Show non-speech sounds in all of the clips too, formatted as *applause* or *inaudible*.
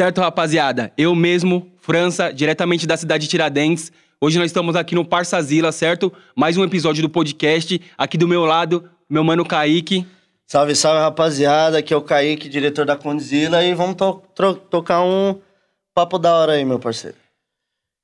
Certo, rapaziada? Eu mesmo, França, diretamente da cidade de Tiradentes. Hoje nós estamos aqui no Parsazila, certo? Mais um episódio do podcast. Aqui do meu lado, meu mano Kaique. Salve, salve, rapaziada. Aqui é o Kaique, diretor da Condzilla. E vamos to tocar um papo da hora aí, meu parceiro.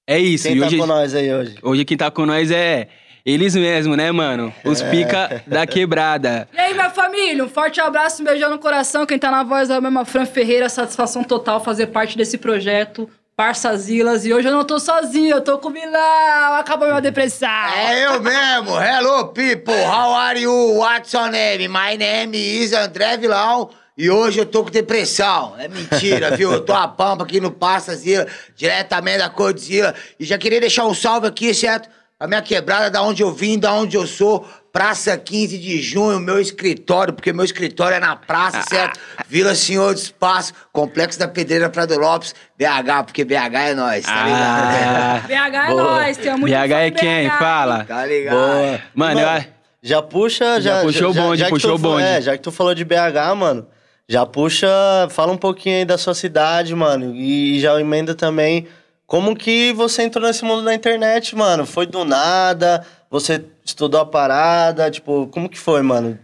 É isso. Quem e tá hoje, com nós aí hoje? hoje quem tá com nós é eles mesmo, né, mano? Os É. pica da quebrada. E aí, minha família, um forte abraço, um beijão no coração. Quem tá na voz é o mesmo Fran Ferreira, satisfação total fazer parte desse projeto, Parçazilas. E hoje eu não tô sozinho, eu tô com o Milão, acabou minha depressão. É eu mesmo. Hello, people. How are you? What's your name? My name is André Vilão. E hoje eu tô com depressão. É mentira, viu? Eu tô a pampa aqui no Passazila, diretamente da Codzilla. E já queria deixar um salve aqui, certo? A minha quebrada, da onde eu vim, da onde eu sou. Praça 15 de junho, meu escritório, porque meu escritório é na praça, certo? Vila Senhor do Espaço, Complexo da Pedreira Prado Lopes, BH, porque BH é nós, tá ligado? *laughs* BH é boa. nós, tem muito BH é quem? Fala. Tá ligado? Boa. Mano, eu... Já puxa, já. Já puxou o bonde, que puxou tu, o bonde. É, já que tu falou de BH, mano, já puxa, fala um pouquinho aí da sua cidade, mano. E já emenda também como que você entrou nesse mundo da internet, mano. Foi do nada, você estudou a parada, tipo, como que foi, mano?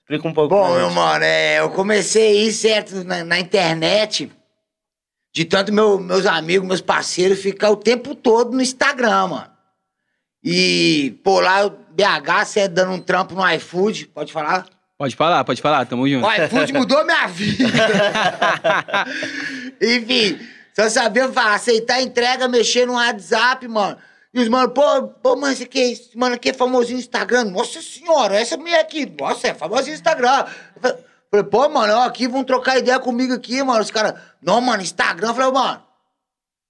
Explica um pouco. Bom, meu mano, é, eu comecei aí, certo, na, na internet, de tanto meu- meus amigos, meus parceiros, ficar o tempo todo no Instagram, mano. E, pô, lá, BH, você dando um trampo no iFood, pode falar? Pode falar, pode falar, tamo junto. O iFood mudou minha *laughs* vida. *laughs* Enfim, só sabia aceitar entrega, mexer no WhatsApp, mano. E os mano, pô, pô, mano, esse é- esse mano aqui é famosinho Instagram. Nossa senhora, essa mulher aqui, nossa, é famosinho Instagram. Falei, pô, mano, ó, aqui vão trocar ideia comigo aqui, mano. Os caras, não, mano, Instagram. Eu falei, mano,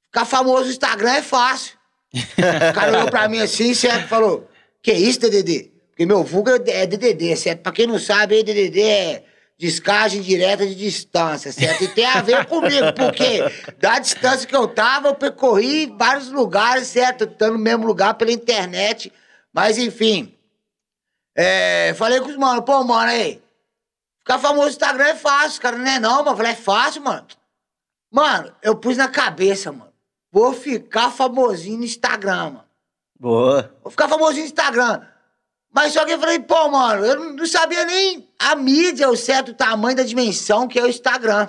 ficar famoso no Instagram é fácil. O cara olhou pra mim assim, certo? Falou, que isso, DDD? Porque meu vulgo é DDD, certo? Pra quem não sabe, DDD é descagem direta de distância, certo? E tem a ver comigo, porque da distância que eu tava, eu percorri vários lugares, certo? Estando no mesmo lugar pela internet. Mas, enfim, é, falei com os mano, pô, mano, aí, ficar famoso no Instagram é fácil, cara, não é não, mano. Falei, é fácil, mano. Mano, eu pus na cabeça, mano. Vou ficar famosinho no Instagram, mano. Boa. Vou ficar famosinho no Instagram. Mas só que eu falei, pô, mano, eu não- sabia nem a mídia, o certo tamanho da dimensão que é o Instagram.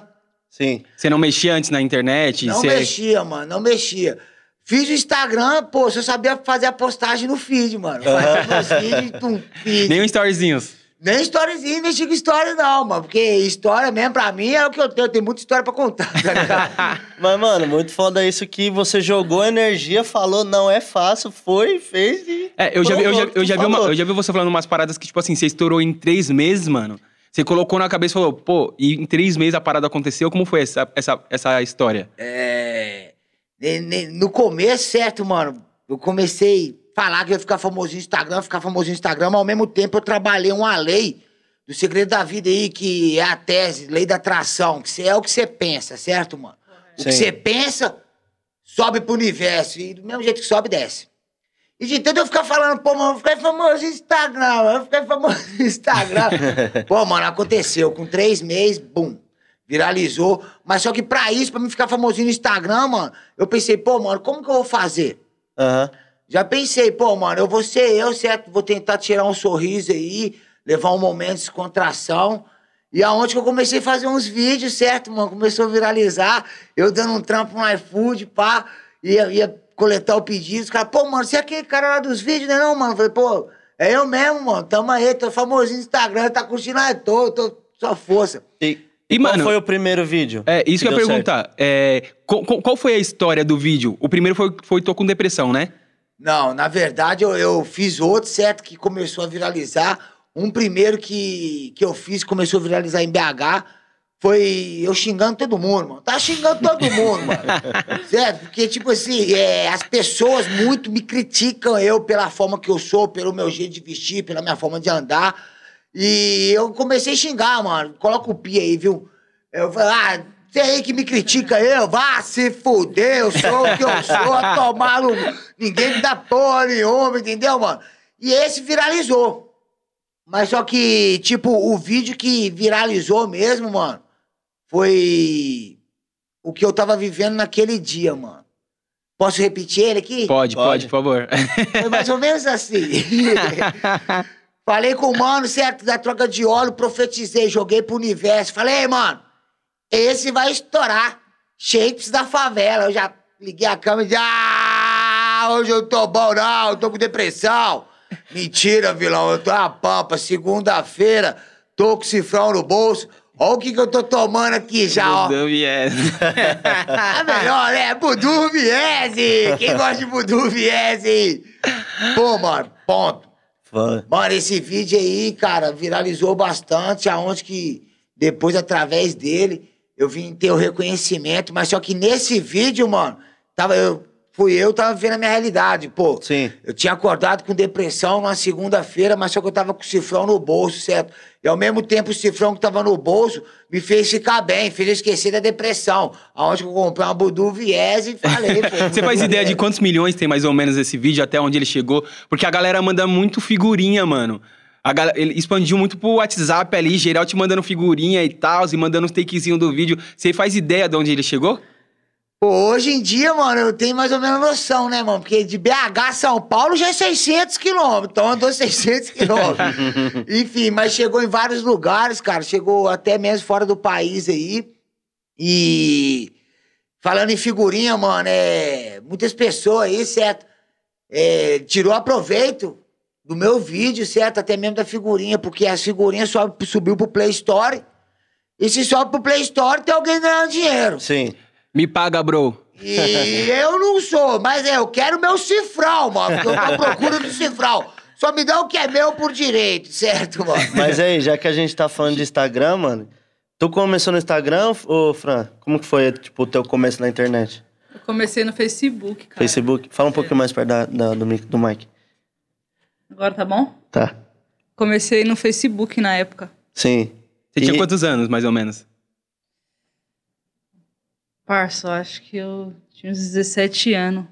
Sim. Você não mexia antes na internet? Não você... mexia, mano, não mexia. Fiz o Instagram, pô, só sabia fazer a postagem no feed, mano. Fazia meus vídeos, tum, *laughs* feed. Nem um storyzinhos. Nem storyzinho, nem chico história, não, mano. Porque história mesmo, pra mim, é o que eu tenho. Eu tenho muita história pra contar, tá ligado? *laughs* Mas, mano, muito foda isso que você jogou energia, falou, não é fácil, foi, fez e. É, eu já, vi, eu, já, eu, já vi uma- eu já vi você falando umas paradas que, tipo assim, você estourou em três meses, mano. Você colocou na cabeça e falou, pô, e em três meses a parada aconteceu. Como foi essa, essa, essa história? É. No começo, certo, mano? Eu comecei falar que eu ia ficar famosinho no Instagram, ficar famosinho no Instagram, mas ao mesmo tempo eu trabalhei uma lei do segredo da vida aí, que é a tese, lei da atração, que é o que você pensa, certo, mano? O que Sim. você pensa sobe pro universo. E do mesmo jeito que sobe, desce. E de tanto eu ficar falando, pô, mano, eu fiquei famoso no Instagram, eu fiquei famoso no Instagram. *laughs* pô, mano, aconteceu. Com três meses, bum, viralizou. Mas só que pra isso, pra mim ficar famosinho no Instagram, mano, eu pensei, pô, mano, como que eu vou fazer? Aham. Já pensei, pô, mano, eu vou ser eu, certo? Vou tentar tirar um sorriso aí, levar um momento de descontração. E aonde que eu comecei a fazer uns vídeos, certo, mano? Começou a viralizar, eu dando um trampo no iFood, pá, ia, ia coletar o pedido. Os caras, pô, mano, você é aquele cara lá dos vídeos, né, não, mano? Eu falei, pô, é eu mesmo, mano, tamo aí, tô famosinho no Instagram, tá curtindo, ah, tô, tô, só força. E, E, e qual mano, foi o primeiro vídeo? É, isso que eu ia perguntar. É, qual, qual- qual foi a história do vídeo? O primeiro foi, foi Tô com Depressão, né? Não, na verdade eu, eu fiz outro, certo, que começou a viralizar. Um primeiro que, que eu fiz, começou a viralizar em BH, foi eu xingando todo mundo, mano. Tá xingando todo mundo, mano. *laughs* certo? Porque, tipo assim, é, as pessoas muito me criticam eu pela forma que eu sou, pelo meu jeito de vestir, pela minha forma de andar. E eu comecei a xingar, mano. Coloca o pi aí, viu? Eu falei, ah, você aí que me critica eu, vá se fuder, eu sou o que eu sou, a tomar no... Ninguém me dá porra nenhuma, entendeu, mano? E esse viralizou. Mas só que, tipo, o vídeo que viralizou mesmo, mano, foi o que eu tava vivendo naquele dia, mano. Posso repetir ele aqui? Pode, pode, Pode. por favor. Foi mais ou menos assim. *laughs* Falei com o mano, certo? Da troca de óleo, profetizei, joguei pro universo. Falei, "Ei, mano, esse vai estourar. Shapes da favela. Eu já liguei a câmera e disse, ah, hoje eu tô bom, não, eu tô com depressão. Mentira, vilão, eu tô na pampa. Segunda-feira, tô com cifrão no bolso. Olha o que, que eu tô tomando aqui já, ó. Não, yes. Ah, melhor, né? Budu Viese! Quem gosta de Budu Viese? Pô, mano, ponto. Foi. Mano, esse vídeo aí, cara, viralizou bastante, aonde que depois, através dele, eu vim ter o reconhecimento, mas só que nesse vídeo, mano, tava eu, fui eu, tava vendo a minha realidade, pô. Sim. Eu tinha acordado com depressão numa segunda-feira, mas só que eu tava com o cifrão no bolso, certo? E ao mesmo tempo o cifrão que tava no bolso me fez ficar bem, fez eu esquecer da depressão. Aonde que eu comprei uma Budu Viese e falei, pô. *laughs* Você faz ideia de quantos milhões tem mais ou menos esse vídeo, até onde ele chegou? Porque a galera manda muito figurinha, mano. A galera, ele expandiu muito pro WhatsApp ali, geral te mandando figurinha e tal, e mandando uns takezinho do vídeo. Você faz ideia de onde ele chegou? Pô, hoje em dia, mano, eu tenho mais ou menos noção, né, mano? Porque de BH a São Paulo já é 600 quilômetros. Então andou 600 *laughs* quilômetros. Enfim, mas chegou em vários lugares, cara. Chegou até mesmo fora do país aí. E falando em figurinha, mano, é. Muitas pessoas aí, certo? É, tirou aproveito do meu vídeo, certo? Até mesmo da figurinha, porque as figurinhas só subiu pro Play Store. E se sobe pro Play Store, tem alguém ganhando dinheiro. Sim. Me paga, bro. E eu não sou, mas é, eu quero meu cifrão, mano, porque eu tô à procura do cifrão. Só me dá o que é meu por direito, certo, mano? Mas aí, já que a gente tá falando de Instagram, mano, tu começou no Instagram, ô Fran? Como que foi, tipo, o teu começo na internet? Eu comecei no Facebook, cara. Facebook? Fala um pouquinho mais perto da, da- do, do mic. Agora tá bom? Tá. Comecei no Facebook na época. Sim. Você tinha E- quantos anos, mais ou menos? Parça, acho que eu tinha uns 17 anos.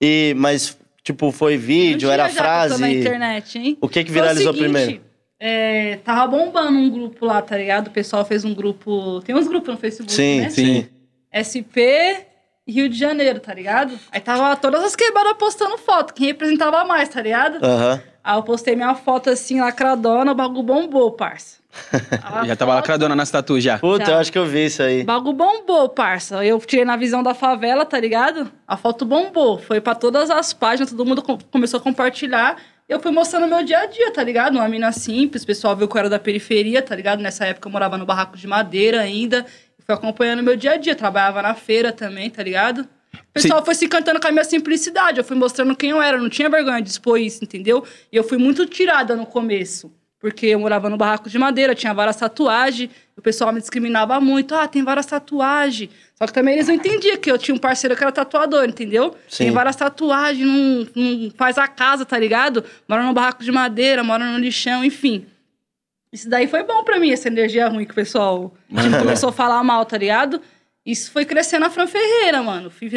E, mas, tipo, foi vídeo, era frase. na internet, hein? O que que viralizou seguinte, primeiro? É, tava bombando um grupo lá, tá ligado? O pessoal fez um grupo. Tem uns grupos no Facebook, Sim, né? sim. SP e Rio de Janeiro, tá ligado? Aí tava todas as quebradas postando foto, quem representava mais, tá ligado? Aham. Aí eu postei minha foto assim, lacradona, o bagulho bombou, parça. *laughs* A já tava foto- lacradona nas tatuas já. Puta, Já. eu acho que eu vi isso aí. Bagulho bombou, parça. Eu tirei na visão da favela, tá ligado? A foto bombou. Foi pra todas as páginas, todo mundo com- começou a compartilhar. Eu fui mostrando meu dia a dia, tá ligado? Uma mina simples, o pessoal viu que eu era da periferia, tá ligado? Nessa época eu morava no barraco de madeira ainda. Fui acompanhando meu dia a dia, trabalhava na feira também, tá ligado? O pessoal foi se encantando com a minha simplicidade. Eu fui mostrando quem eu era, eu não tinha vergonha de expor isso, entendeu? E eu fui muito tirada no começo. Porque eu morava no barraco de madeira, tinha várias tatuagens, o pessoal me discriminava muito. Ah, tem várias tatuagens. Só que também eles não entendiam que eu tinha um parceiro que era tatuador, entendeu? Sim. Tem várias tatuagens, não, não faz a casa, tá ligado? Mora no barraco de madeira, mora no lixão, enfim. Isso daí foi bom pra mim, essa energia ruim que o pessoal tipo, *laughs* começou a falar mal, tá ligado? Isso foi crescendo a Fran Ferreira, mano. Fui,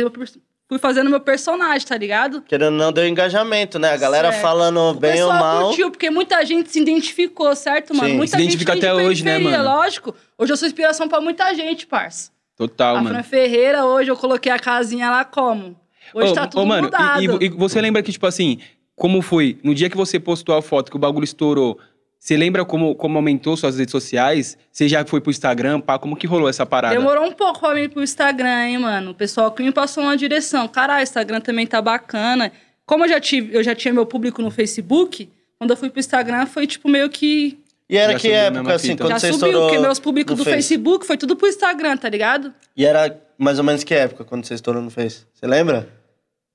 fui fazendo meu personagem, tá ligado? Querendo não, deu engajamento, né? A galera Certo. falando O bem ou mal. curtiu, porque muita gente se identificou, certo, mano? Sim, muita se gente identifica de até hoje, né, mano? Lógico. Hoje eu sou inspiração pra muita gente, parça. Total, a mano. Fran Ferreira, hoje eu coloquei a casinha lá como? Hoje Ô, tá ô, tudo mano, mudado. E, e- e você lembra que, tipo assim, como foi? No dia que você postou a foto que o bagulho estourou, você lembra como, como aumentou suas redes sociais? Você já foi pro Instagram, pá? Como que rolou essa parada? Demorou um pouco pra mim ir pro Instagram, hein, mano. O pessoal que me passou uma direção. Caralho, o Instagram também tá bacana. Como eu já, tive, eu já tinha meu público no Facebook, quando eu fui pro Instagram foi tipo meio que. E era Já que época, assim, quando já você subiu, estourou porque meus públicos no do Face? Facebook foi tudo pro Instagram, tá ligado? E era mais ou menos que época, quando você estourou no Face? Você lembra?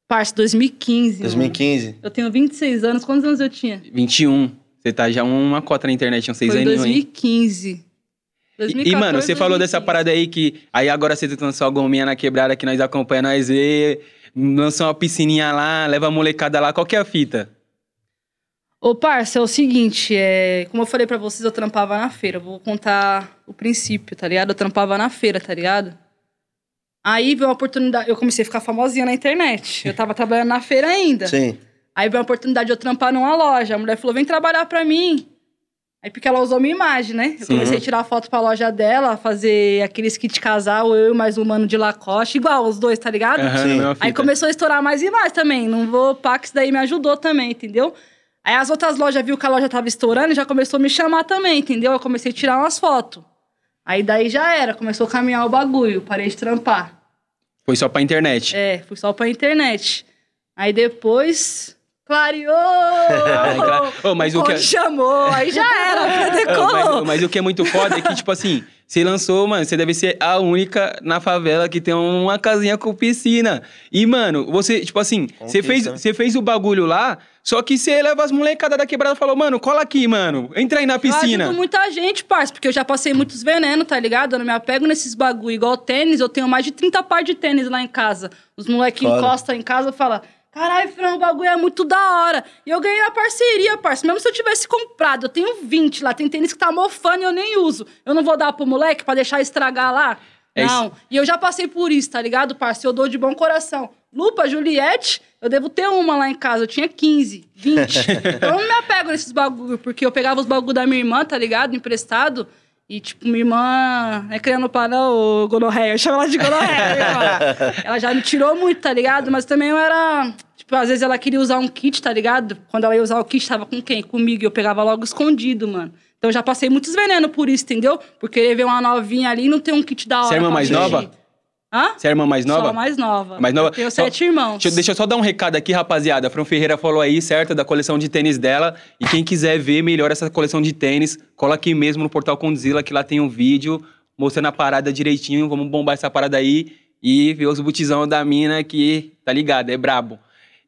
Parça, 2015. mano. 2015. Eu tenho 26 anos. Quantos anos eu tinha? 21. Você tá já uma cota na internet, uns seis em hein? 2015. E, 2014, e, mano, você falou dessa 2015. parada aí que... Aí agora você lançou a gominha na quebrada que nós acompanhamos, nós vê... Lançou uma piscininha lá, leva a molecada lá. Qual que é a fita? Ô, parça, é o seguinte, é... como eu falei pra vocês, eu trampava na feira. Vou contar o princípio, tá ligado? Eu trampava na feira, tá ligado? Aí veio uma oportunidade, eu comecei a ficar famosinha na internet. Eu tava trabalhando na feira ainda. Sim. Aí veio uma oportunidade de eu trampar numa loja. A mulher falou, vem trabalhar pra mim. Aí porque ela usou minha imagem, né? Eu Sim. comecei a tirar foto pra loja dela, fazer aqueles kit casal, eu e mais um mano de Lacoste, igual os dois, tá ligado? Mesma Aí começou a estourar mais e mais também. Não vou pá, que isso daí me ajudou também, entendeu? Aí as outras lojas viu que a loja tava estourando e já começou a me chamar também, entendeu? Eu comecei a tirar umas fotos. Aí daí já era, começou a caminhar o bagulho, parei de trampar. Foi só pra internet. É, fui só pra internet. Aí depois. Clareou! Ô, mas o que é- chamou, aí já era, Ah, mas, decolou. mas o que é muito foda é que, tipo assim, você lançou, mano, você deve ser a única na favela que tem uma casinha com piscina. E, mano, você, tipo assim, você fez, Conquista. você fez o bagulho lá, só que você leva as molecadas da quebrada e falou, mano, cola aqui, mano, entra aí na Eu piscina. ajudo muita gente, parça, porque eu já passei muitos venenos, tá ligado? Eu não me apego nesses bagulho. Igual tênis, eu tenho mais de 30 par de tênis lá em casa. Os moleques encostam em casa e falam. Caralho, Fran, o bagulho é muito da hora. E eu ganhei a parceria, parça. Mesmo se eu tivesse comprado, eu tenho 20 lá. Tem tênis que tá mofando e eu nem uso. Eu não vou dar pro moleque pra deixar estragar lá? É não. E eu já passei por isso, tá ligado, parça? Eu dou de bom coração. Lupa, Juliette, eu devo ter uma lá em casa. Eu tinha 15, 20. *laughs* então eu não me apego nesses bagulho, porque eu pegava os bagulho da minha irmã, tá ligado? Emprestado. E, tipo, minha irmã, não é criando para não, ô, gonorreia, eu chamo ela de gonorreia. *laughs* Ela já me tirou muito, tá ligado? Mas também eu era, tipo, às vezes ela queria usar um kit, tá ligado? Quando ela ia usar o kit, tava com quem? Comigo, e eu pegava logo escondido, mano. Então eu já passei muitos venenos por isso, entendeu? Por querer ver uma novinha ali e não ter um kit da hora Você é irmã mais nova? Hã? Você é a irmã mais nova? Sou a mais nova. Mais nova? Eu tenho Só- sete irmãos. Deixa, eu- deixa eu só dar um recado aqui, rapaziada. A Fran Ferreira falou aí, certo, da coleção de tênis dela. E quem quiser ver melhor essa coleção de tênis, cola aqui mesmo no portal Condzilla, que lá tem um vídeo mostrando a parada direitinho. Vamos bombar essa parada aí e ver os botizão da mina que, tá ligado, é brabo.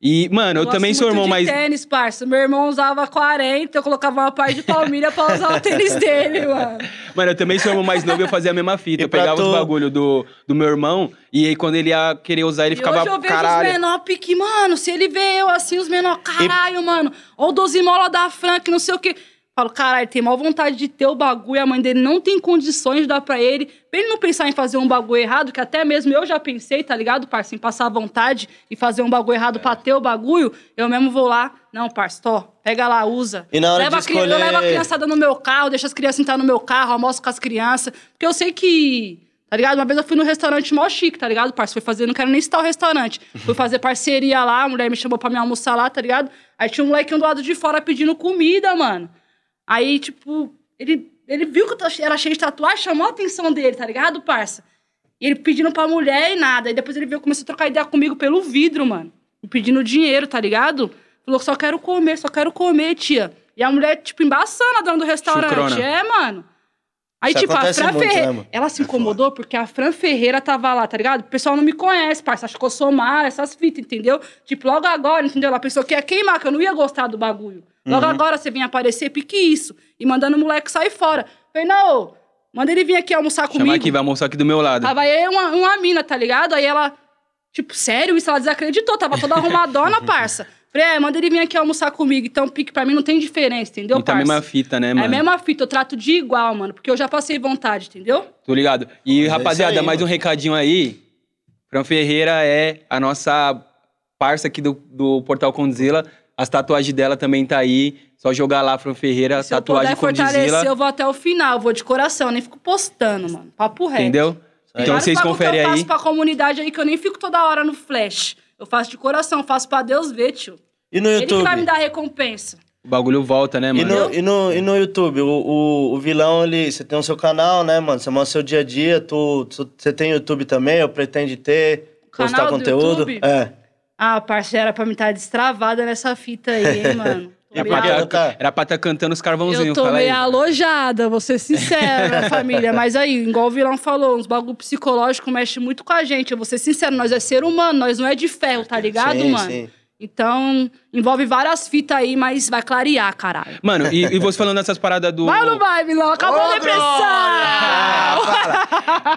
E, mano, eu, gosto também sou muito irmão de mais. tênis, parça. Meu irmão usava 40, eu colocava uma par de palmilha pra usar o *laughs* tênis dele, mano. Mano, eu também sou irmão mais novo e eu fazia a mesma fita. E Eu pegava os tu- bagulho do, do meu irmão e aí quando ele ia querer usar, ele E ficava. hoje eu vejo caralho. os menor pique, mano, se ele vê eu assim, os menor, caralho, mano, ó o 12 mola da Frank, não sei o quê. Falo, caralho, tem maior vontade de ter o bagulho, a mãe dele não tem condições de dar pra ele. Pra ele não pensar em fazer um bagulho errado, que até mesmo eu já pensei, tá ligado, parça? Em passar vontade e fazer um bagulho errado pra ter o bagulho, eu mesmo vou lá. Não, parça, tó, pega lá, usa. E na hora Leva de a criança- Eu escolher- levo a criançada no meu carro, deixo as crianças entrar no meu carro, almoço com as crianças. Porque eu sei que Tá ligado? Uma vez eu fui no restaurante mó chique, tá ligado, parça? Fui fazer, não quero nem citar o restaurante. Fui fazer parceria lá, a mulher me chamou pra me almoçar lá, tá ligado? Aí tinha um molequinho do lado de fora pedindo comida, mano. Aí, tipo, ele, ele viu que eu ta- era cheio de tatuagem, chamou a atenção dele, tá ligado, parça? E ele pedindo pra mulher e nada. Aí depois ele veio, começou a trocar ideia comigo pelo vidro, mano. Pedindo dinheiro, tá ligado? Falou, só quero comer, só quero comer, tia. E a mulher, tipo, embaçando a dona do restaurante. Chucrona. É, mano. Aí, Isso tipo, a Fran muito, né, Ferreira. mano? ela se incomodou porque a Fran Ferreira tava lá, tá ligado? O pessoal não me conhece, parça. Acho que eu sou Mara, essas fitas, entendeu? Tipo, logo agora, entendeu? Ela pensou que ia queimar, que eu não ia gostar do bagulho. Logo Uhum. agora você vem aparecer, pique isso. E mandando o moleque sair fora. Falei, não, manda ele vir aqui almoçar comigo. Chama aqui, vai almoçar aqui do meu lado. Tava aí uma, uma mina, tá ligado? Aí ela, tipo, sério isso? Ela desacreditou, tava toda arrumadona, *laughs* parça. Falei, é, manda ele vir aqui almoçar comigo. Então, pique pra mim não tem diferença, entendeu, Então a parça? mesma fita, né, É mano? a mesma fita, eu trato de igual, mano. Porque eu já passei vontade, entendeu? Tô ligado. E, Mas é rapaziada, aí, mais um mano. recadinho aí. Fran Ferreira é a nossa parça aqui do, do Portal Condzilla. As tatuagens dela também tá aí. Só jogar lá, Fran Ferreira, Se eu tatuagem puder fortalecer, eu vou até o final. Eu vou de coração, nem fico postando, mano. Papo reto. Entendeu? aí. Então Vários vocês conferem que eu aí. faço pra comunidade aí que eu nem fico toda hora no flash. Eu faço de coração, faço pra Deus ver, tio. E no Ele que YouTube? vai me dar recompensa. O bagulho volta, né, E mano? no, e, no, e no YouTube, o, o, o vilão, ele, você tem o seu canal, né, mano? Você mostra seu dia a dia, tu, tu- você tem YouTube também, ou pretende ter, Canal postar do conteúdo? YouTube? É. Ah, parceiro, era pra me estar destravada nessa fita aí, hein, *laughs* mano. Era pra Tá. tá, era pra tá cantando os carvãozinhos, Eu tô meio alojada, vou ser sincera, *laughs* família. Mas aí, igual o vilão falou, uns bagulho psicológico mexe muito com a gente. Eu vou ser sincero, nós é ser humano, nós não é de ferro, tá ligado, Sim, mano? sim. Então, envolve várias fitas aí, mas vai clarear, caralho. Mano, e, e você falando dessas paradas do. Vai ou não vai, vilão? Acabou a depressão!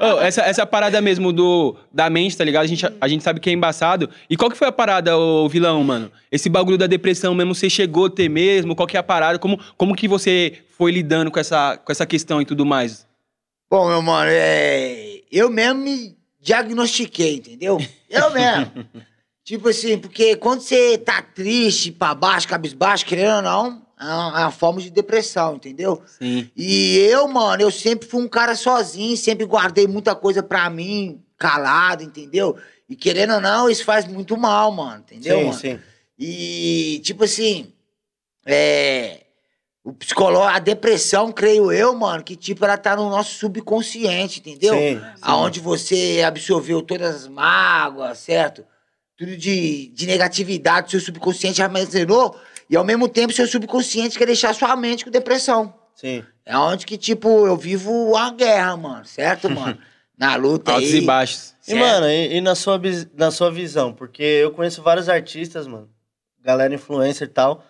Ô, essa, essa parada mesmo do, da mente, tá ligado? A gente, a gente sabe que é embaçado. E qual que foi a parada, ô vilão, mano? Esse bagulho da depressão mesmo, você chegou a ter mesmo? Qual que é a parada? Como, como que você foi lidando com essa, com essa questão e tudo mais? Bom, meu mano, é... eu mesmo me diagnostiquei, entendeu? Eu mesmo. *laughs* tipo assim, porque quando você tá triste, pra baixo, cabisbaixo, querendo ou não, é uma, é uma forma de depressão, entendeu? Sim. E eu, mano, eu sempre fui um cara sozinho, sempre guardei muita coisa pra mim, calado, entendeu? E querendo ou não, isso faz muito mal, mano, entendeu, sim, mano? sim. E, tipo assim, é. O psicológico, a depressão, creio eu, mano, que tipo, ela tá no nosso subconsciente, entendeu? Sim, sim. Aonde você absorveu todas as mágoas, certo? Tudo de, de negatividade, seu subconsciente armazenou, e ao mesmo tempo seu subconsciente quer deixar sua mente com depressão. Sim. É onde que, tipo, eu vivo a guerra, mano, certo, *laughs* mano? Na luta Altos aí. e baixos. E, certo? mano, e, e na, sua, na sua visão? Porque eu conheço vários artistas, mano, galera influencer e tal,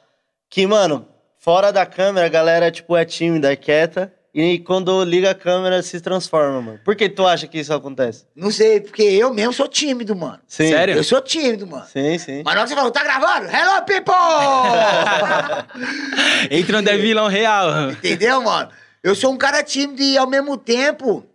que, mano, fora da câmera, a galera, tipo, é tímida, é quieta, e quando liga a câmera se transforma, mano. Por que tu acha que isso acontece? Não sei, porque eu mesmo sou tímido, mano. Sim. Sério? Eu sou tímido, mano. Sim, sim. Mas na hora que você falou, tá gravando? Hello, people! *laughs* Entra no vilão real. Entendeu, mano? Eu sou um cara tímido e ao mesmo tempo,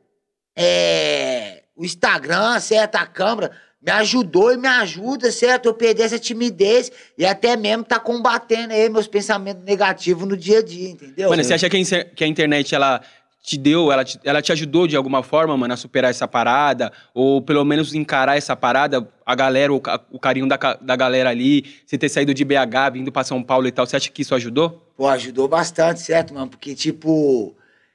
é, o Instagram, certo? A câmera me ajudou e me ajuda, certo? Eu perder essa timidez e até mesmo tá combatendo aí meus pensamentos negativos no dia a dia, entendeu? Mano, você acha que a, internet, ela te deu, ela te, ela te ajudou de alguma forma, mano, a superar essa parada? Ou pelo menos encarar essa parada? A galera, o, o carinho da, da galera ali, você ter saído de BH, vindo pra São Paulo e tal, você acha que isso ajudou? Pô, ajudou bastante, certo, mano? Porque, tipo,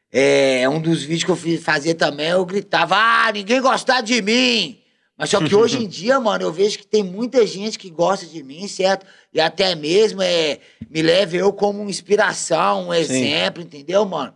é um dos vídeos que eu fiz fazer também, eu gritava, ah, ninguém gostar de mim. Mas só que hoje em *laughs* dia, mano, eu vejo que tem muita gente que gosta de mim, certo? E até mesmo é, me leva eu como inspiração, um exemplo, entendeu, mano?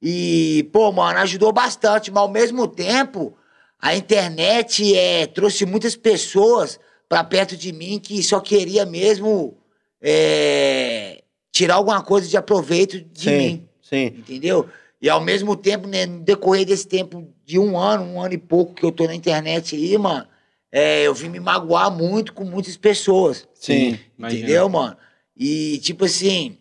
E, pô, mano, ajudou bastante, mas ao mesmo tempo, a internet é, trouxe muitas pessoas pra perto de mim que só queria mesmo é, tirar alguma coisa de aproveito de sim, mim, sim. entendeu? E ao mesmo tempo, né, no decorrer desse tempo de um ano, um ano e pouco que eu tô na internet aí, mano, é, eu vim me magoar muito com muitas pessoas. Sim, imagina. Entendeu, mano? E, tipo assim,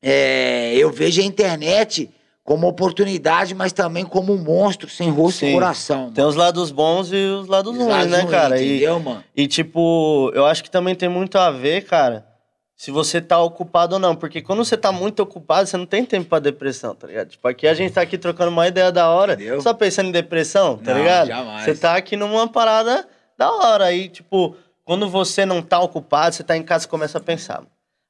é, eu vejo a internet como oportunidade, mas também como um monstro sem rosto Sim. e coração. Tem os lados bons e os lados Os ruins, lados né, ruins, cara? E, Entendeu, mano? e, tipo, eu acho que também tem muito a ver, cara, se você tá ocupado ou não. Porque quando você tá muito ocupado, você não tem tempo pra depressão, tá ligado? Tipo, aqui a gente tá aqui trocando uma ideia da hora. Entendeu? Só pensando em depressão, tá Não, ligado? jamais. Você tá aqui numa parada da hora. Aí, tipo, quando você não tá ocupado, você tá em casa e começa a pensar.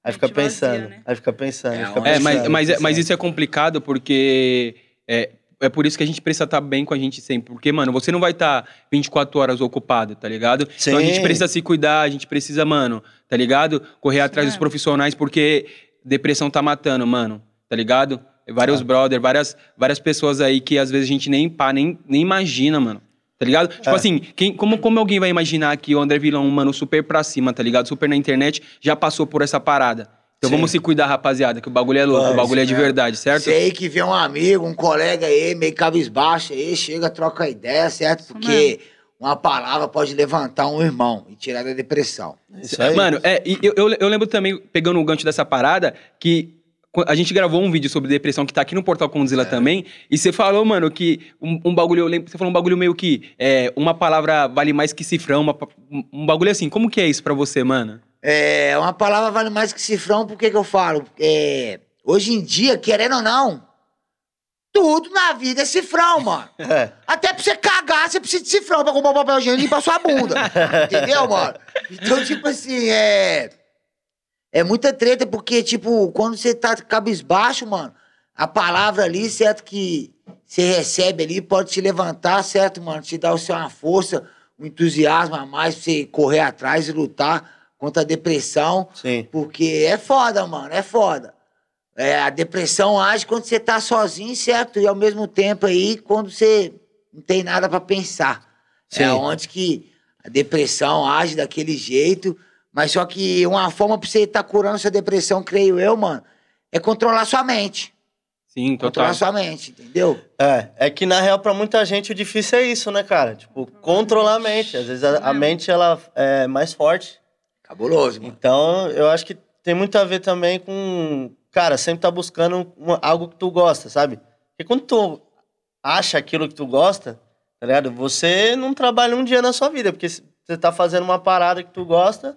Aí fica vazia, pensando. né? Aí fica pensando. É, aí fica onde- É, pensando, mas, mas, pensando. mas isso é complicado porque é, é por isso que a gente precisa estar bem com a gente sempre. Porque, mano, você não vai estar 24 horas ocupado, tá ligado? Então a Sim. gente precisa se cuidar, a gente precisa, mano, tá ligado? Correr atrás dos mesmo. profissionais porque depressão tá matando, mano, tá ligado? Vários brother, várias, várias pessoas aí que às vezes a gente nem pá, nem, nem imagina, mano. Tá ligado? Tipo É. assim, quem, como, como alguém vai imaginar que o André Vilão, um mano, super pra cima, tá ligado? Super na internet, já passou por essa parada. Então Sim. vamos se cuidar, rapaziada, que o bagulho é louco, o Vamos, bagulho é de é. verdade, certo? Aí que vê um amigo, um colega aí, meio cabisbaixo aí, chega, troca ideia, certo? Porque uma palavra pode levantar um irmão e tirar da depressão. Isso aí. Mano, é, e eu, eu, eu lembro também, pegando o gancho dessa parada, que qu- a gente gravou um vídeo sobre depressão que tá aqui no Portal Condzilla também, e você falou, mano, que um, um bagulho, eu lembro, você falou um bagulho meio que é, uma palavra vale mais que cifrão, uma um, um bagulho assim. Como que é isso pra você, mano? É, uma palavra vale mais que cifrão, por que que eu falo? É, hoje em dia, querendo ou não, tudo na vida é cifrão, mano. *laughs* É. Até pra você cagar, você precisa de cifrão pra comprar um papel higiênico e limpar sua bunda. *laughs* Entendeu, mano? Então, tipo assim, é. É muita treta, porque, tipo, quando você tá cabisbaixo, mano, a palavra ali, certo, que você recebe ali, pode te levantar, certo, mano? Te dar o seu uma força, um entusiasmo a mais pra você correr atrás e lutar contra a depressão. Sim. Porque é foda, mano, é foda. É, a depressão age quando você tá sozinho, certo? E ao mesmo tempo aí, quando você não tem nada pra pensar. Sim. É onde que a depressão age daquele jeito. Mas só que uma forma pra você estar curando essa depressão, creio eu, mano, é controlar sua mente. Sim, total. Controlar sua mente, entendeu? É, é que na real, pra muita gente, o difícil é isso, né, cara? Tipo, controlar a mente. Às vezes a, a mente, ela é mais forte. Cabuloso, mano. Então, eu acho que tem muito a ver também com, cara, sempre tá buscando uma- algo que tu gosta, sabe? Porque quando tu acha aquilo que tu gosta, tá ligado? Você não trabalha um dia na sua vida, porque você tá fazendo uma parada que tu gosta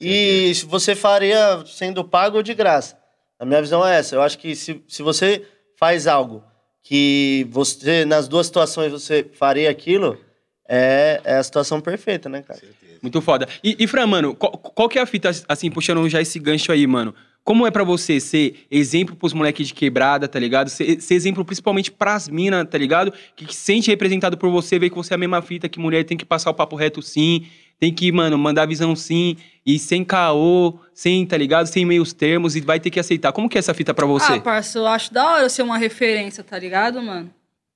e você faria sendo pago ou de graça. A minha visão é essa. Eu acho que se, se você faz algo que você, nas duas situações, você faria aquilo, é, é a situação perfeita, né, cara? Muito foda. E, e Fran, mano, qual, qual que é a fita, assim, puxando já esse gancho aí, mano? Como é pra você ser exemplo pros moleques de quebrada, tá ligado? Ser, ser exemplo principalmente pras minas, tá ligado? Que, que se sente representado por você, vê que você é a mesma fita, que mulher tem que passar o papo reto sim, tem que, mano, mandar visão sim, e sem caô, sem, tá ligado? Sem meios termos, e vai ter que aceitar. Como que é essa fita pra você? Ah, parça, eu acho da hora eu ser uma referência, tá ligado, mano?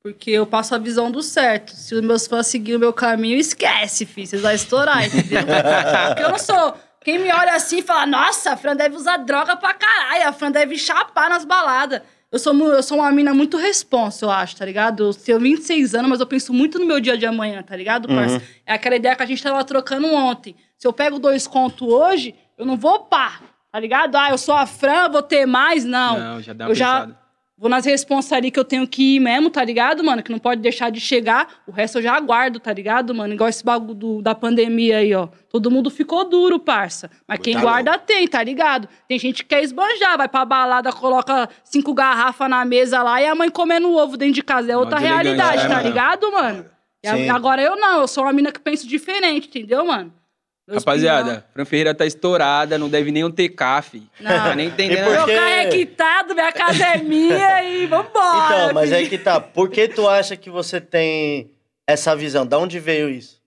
Porque eu passo a visão do certo. Se os meus fãs seguirem o meu caminho, esquece, filho. Vocês vão estourar, entendeu? Porque eu não sou. Quem me olha assim e fala, nossa, a Fran deve usar droga pra caralho, a Fran deve chapar nas baladas. Eu sou, eu sou uma mina muito responsa, eu acho, tá ligado? Eu tenho 26 anos, mas eu penso muito no meu dia de amanhã, tá ligado, parça? É aquela ideia que a gente tava trocando ontem. Se eu pego dois contos hoje, eu não vou pá, tá ligado? Ah, eu sou a Fran, vou ter mais, não. Não, já dá uma eu já pensada. Vou nas responsas ali que eu tenho que ir mesmo, tá ligado, mano? Que não pode deixar de chegar. O resto eu já aguardo, tá ligado, mano? Igual esse bagulho do- da pandemia aí, ó. Todo mundo ficou duro, parça. Mas quem guarda tem, tá ligado? Tem gente que quer esbanjar, vai pra balada, coloca cinco garrafas na mesa lá e a mãe comendo ovo dentro de casa. É outra realidade, né, tá mano? ligado, mano? Sim. agora eu não, eu sou uma mina que penso diferente, entendeu, mano? Rapaziada, Fran Ferreira tá estourada, não deve nem um TK, fi. Não. Tá nem entendendo. E Meu Porque- carro é quitado, minha casa é minha e *laughs* vambora. Então, mas filho. aí que tá. Por que tu acha que você tem essa visão? Da onde veio isso?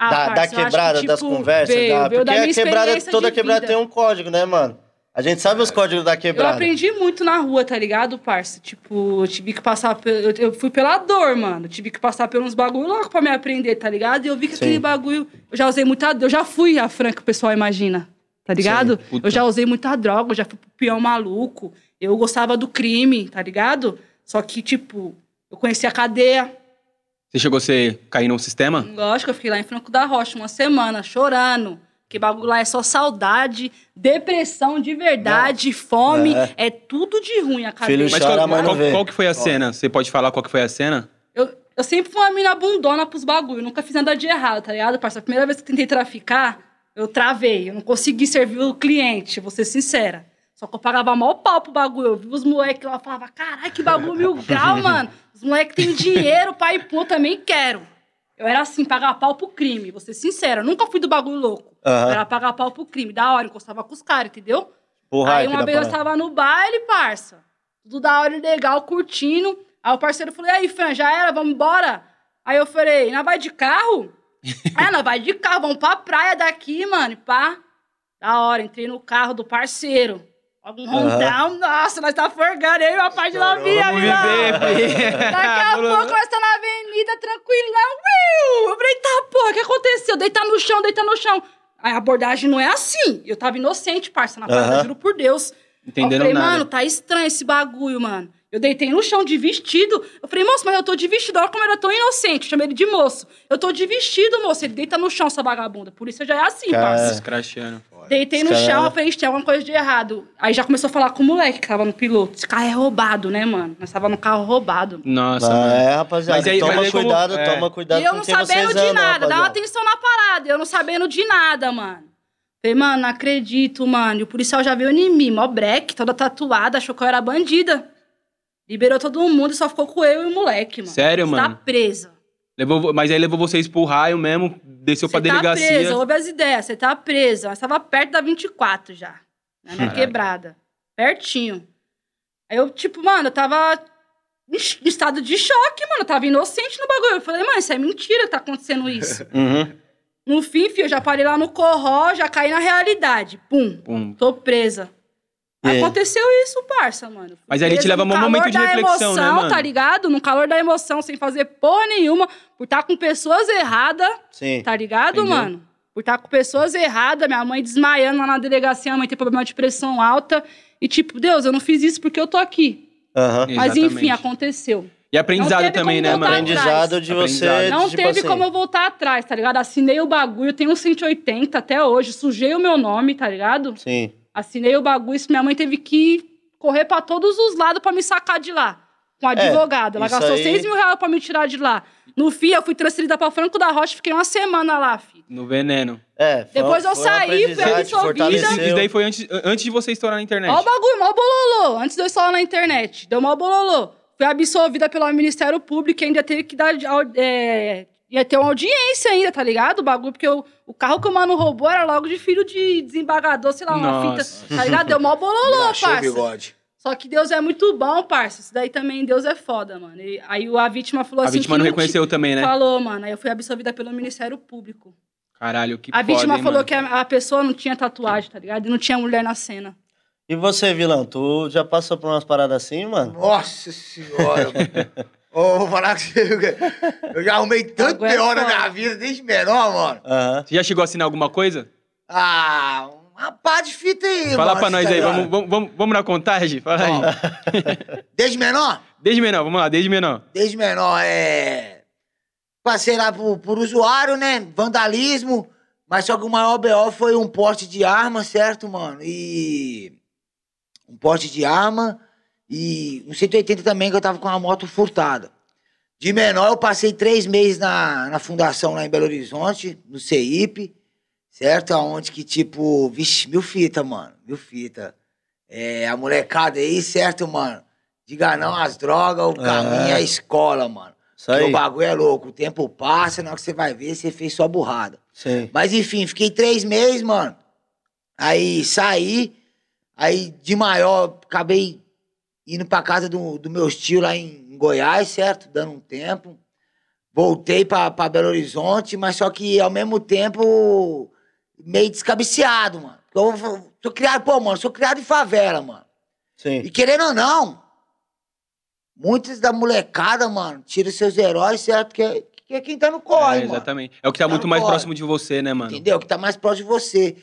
Ah, da, parça, da acho que, quebrada, das tipo, conversas? veio, da... veio Porque da minha a quebrada, toda quebrada tem um código, né, mano? A gente sabe os códigos da Eu quebrada. aprendi muito na rua, tá ligado, parça? Tipo, eu tive que passar... pe- Eu, eu fui pela dor, mano. Eu tive que passar uns bagulho louco pra me aprender, tá ligado? E eu vi que Sim. aquele bagulho... Eu já usei muita... Eu já fui a Fran que o pessoal imagina, tá ligado? puta. eu já usei muita droga, eu já fui pro peão maluco. Eu gostava do crime, tá ligado? Só que, tipo, eu conheci a cadeia. Você chegou a ser, cair no sistema? Lógico, eu fiquei lá em Franco da Rocha uma semana, chorando. Que bagulho lá é só saudade, depressão de verdade, fome. É. tudo de ruim a cadeia. Filho Mas Chora, qual, mas qual- qual que foi a cena? Você pode falar qual que foi a cena? Eu, eu sempre fui uma mina bundona pros bagulho, nunca fiz nada de errado, tá ligado, parça? A primeira vez que eu tentei traficar, eu travei, eu não consegui servir o cliente, vou ser sincera. Só que eu pagava mal pau pro bagulho. Eu vi os moleques lá, eu falava, caralho, que bagulho mil grau, *laughs* mano. Os moleques têm dinheiro, pai e pô, também quero. Eu era assim, pagar pau pro crime, vou ser sincera. Eu nunca fui do bagulho louco. Eu era pagar pau pro crime, da hora, encostava com os caras, entendeu? O Aí uma vez eu estava no baile, parça. Tudo da hora legal, curtindo. Aí o parceiro falou: e aí, Fran, já era? Vamos embora? Aí eu falei: nós vai de carro? *laughs* é, nós vai de carro, vamos pra praia daqui, mano. E pá. Da hora, entrei no carro do parceiro. Algum rondão, nossa, nós tá forgando aí, uma parte da novinha, meu. Daqui a *laughs* pouco nós tá na avenida, tranquilão. Uiu! Eu falei, tá, porra, o que aconteceu? Deitar no chão, deitar no chão. A abordagem não é assim. Eu tava inocente, parça, na parada, Aham. juro por Deus. Entendendo eu falei, nada. mano, tá estranho esse bagulho, mano. Eu deitei no chão de vestido. Eu falei, moço, mas eu tô de vestido. Olha como eu era tão inocente. Eu chamei ele de moço. Eu tô de vestido, moço. Ele deita no chão, essa vagabunda. Por isso eu já é assim, Cara. parça. Escrachando. Deitei no cara- chão, eu falei, "Ixi, tem alguma coisa de errado. Aí já começou a falar com o moleque que tava no piloto. Esse carro é roubado, né, mano? Nós tava no carro roubado. Nossa, Ah, mano. é, rapaziada. Mas aí- toma mas aí como- cuidado, é. toma cuidado E eu com não quem sabendo vocês de andam, nada, dá atenção na parada. Eu não sabendo de nada, mano. Falei, mano, não acredito, mano. E o policial já veio em mim, mó breque, toda tatuada, achou que eu era bandida. Liberou todo mundo e só ficou com eu e o moleque, mano. Sério, Você mano? Tá presa. Levou, mas aí levou vocês pro raio mesmo, desceu pra Você tá delegacia. presa, ouve as ideias, você tá presa. Nós tava perto da 24 já, na minha quebrada. Pertinho. Aí eu, tipo, mano, eu tava em estado de choque, mano. Eu tava inocente no bagulho. Eu falei, mano, isso é mentira que tá acontecendo isso. *laughs* Uhum. No fim, filho, eu já parei lá no corró, já caí na realidade. Pum, Pum. tô presa. Aí? Aconteceu isso, parça, mano. Mas aí ele te leva no um momento calor de da reflexão, né, emoção, mano? tá ligado? No calor da emoção, sem fazer porra nenhuma, por estar com pessoas erradas, Sim. tá ligado, Entendeu? mano? Por estar com pessoas erradas, minha mãe desmaiando lá na delegacia, minha mãe tem problema de pressão alta. E tipo, Deus, eu não fiz isso porque eu tô aqui. Aham. Mas enfim, aconteceu. E aprendizado também, né, mano? atrás. Aprendizado de você. Aprendizado. Não tipo teve assim, como eu voltar atrás, tá ligado? Assinei o bagulho, tenho um 180 até hoje, sujei o meu nome, tá ligado? Sim. Assinei o bagulho, isso minha mãe teve que correr pra todos os lados pra me sacar de lá. com advogado. Ela É, isso gastou aí- 6 mil reais pra me tirar de lá. No fim, eu fui transferida pra Franco da Rocha, fiquei uma semana lá, fi. No veneno. É, foi- Depois eu foi um saí, fui absorvida. Isso daí foi antes, antes de você estourar na internet. Ó o bagulho, mó bololô. Antes de eu instalar na internet. Deu mó bololô. Fui absolvida pelo Ministério Público e ainda teve que dar. É, ia ter uma audiência ainda, tá ligado? O bagulho, porque o, o carro que o mano roubou era logo de filho de desembargador, sei lá, uma Nossa. fita. Tá ligado? Deu mó bololô, parça. bigode. Só que Deus é muito bom, parça. Isso daí também, Deus é foda, mano. E aí o- a vítima falou A assim. vítima que não reconheceu também, né? Falou, mano. Aí eu fui absolvida pelo Ministério Público. Caralho, que a foda, vítima hein, falou mano? que a, a pessoa não tinha tatuagem, tá ligado? E não tinha mulher na cena. E você, vilão, tu já passou por umas paradas assim, mano? Nossa senhora, mano. *laughs* Ô, vou falar que você... Eu já arrumei tanto Agora pior na minha vida, desde menor, mano. Aham. Você já chegou a assinar alguma coisa? Ah, uma pá de fita aí, Fala mano. pra nós aí, vamos, vamos, vamos, vamos na contagem? Fala aí. Desde menor? Desde menor, vamos lá, desde menor. Desde menor, é... Passei lá por, por usuário, né? Vandalismo. Mas só que o maior BO foi um porte de arma, certo, mano? E... Um porte de arma e um 180 também, que eu tava com uma moto furtada. De menor, eu passei três meses na, na fundação lá em Belo Horizonte, no CIP, certo? Aonde que, tipo, vixe, mil fita, mano, mil fita. É, a molecada aí, certo, mano? Diga não às drogas, o caminho é a escola, mano. Isso Porque aí. o bagulho é louco, o tempo passa, na hora que você vai ver, você fez só burrada. Sim. Mas enfim, fiquei três meses, mano. Aí saí, aí de maior, acabei indo pra casa do, do meu tio lá em, em Goiás, certo? Dando um tempo. Voltei pra, pra Belo Horizonte, mas só que ao mesmo tempo meio descabiciado, mano. Eu sou criado, pô, mano, sou criado em favela, mano. Sim. E querendo ou não, muitos da molecada, mano, tiram seus heróis, certo? Que é, que é quem tá no corre, É, mano. exatamente. É o que tá Tá muito mais corre. próximo de você, né, mano? Entendeu? Que tá mais próximo de você.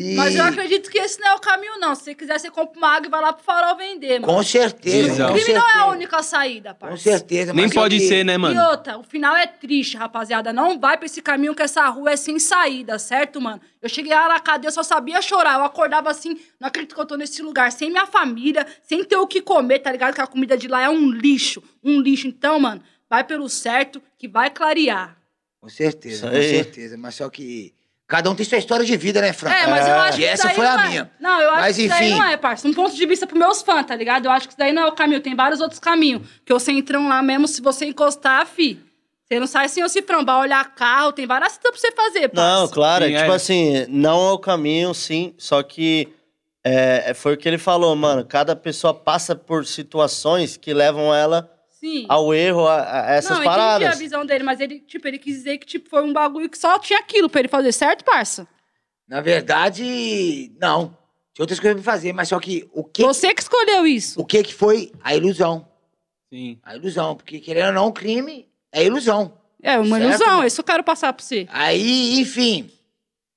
E... Mas eu acredito que esse não é o caminho, não. Se você quiser, você compra uma água e vai lá pro farol vender, mano. Com certeza. O Com crime não é a certeza. única saída, Com parça. certeza. Nem pode eu- ser, né, E mano? outra, o final é triste, rapaziada. Não vai pra esse caminho que essa rua é sem saída, certo, mano? Eu cheguei lá na cadeia, eu só sabia chorar. Eu acordava assim, não acredito que eu tô nesse lugar, sem minha família, sem ter o que comer, tá ligado? Que a comida de lá é um lixo, um lixo. Então, mano, vai pelo certo que vai clarear. Com certeza, com certeza. Mas só que cada um tem sua história de vida, né, Fran? É, mas eu acho que E isso essa daí foi não a é. minha. Não, eu acho Mas, que isso daí enfim. não é, parça. Um ponto de vista pros meus fãs, tá ligado? Eu acho que isso daí não é o caminho. Tem vários outros caminhos. Que você entrão lá mesmo, se você encostar, fi, você não sai sem o cifrão. Vai olhar carro, tem várias coisas pra você fazer, parça. Não, claro, Sim, é tipo é. assim, não é o caminho, sim, só que é, foi o que ele falou, mano. Cada pessoa passa por situações que levam ela Sim. ao erro, a, a essas não, entendi paradas. a visão dele, mas ele, tipo, ele quis dizer que, tipo, foi um bagulho que só tinha aquilo pra ele fazer, certo, parça? Na verdade, não. Tinha outras coisas pra fazer, mas só que o que, Você que escolheu isso. o que que foi a ilusão? Sim. A ilusão. Porque, querendo ou não, o crime é ilusão. É uma Certo, ilusão, isso eu quero passar pra você. Aí, enfim,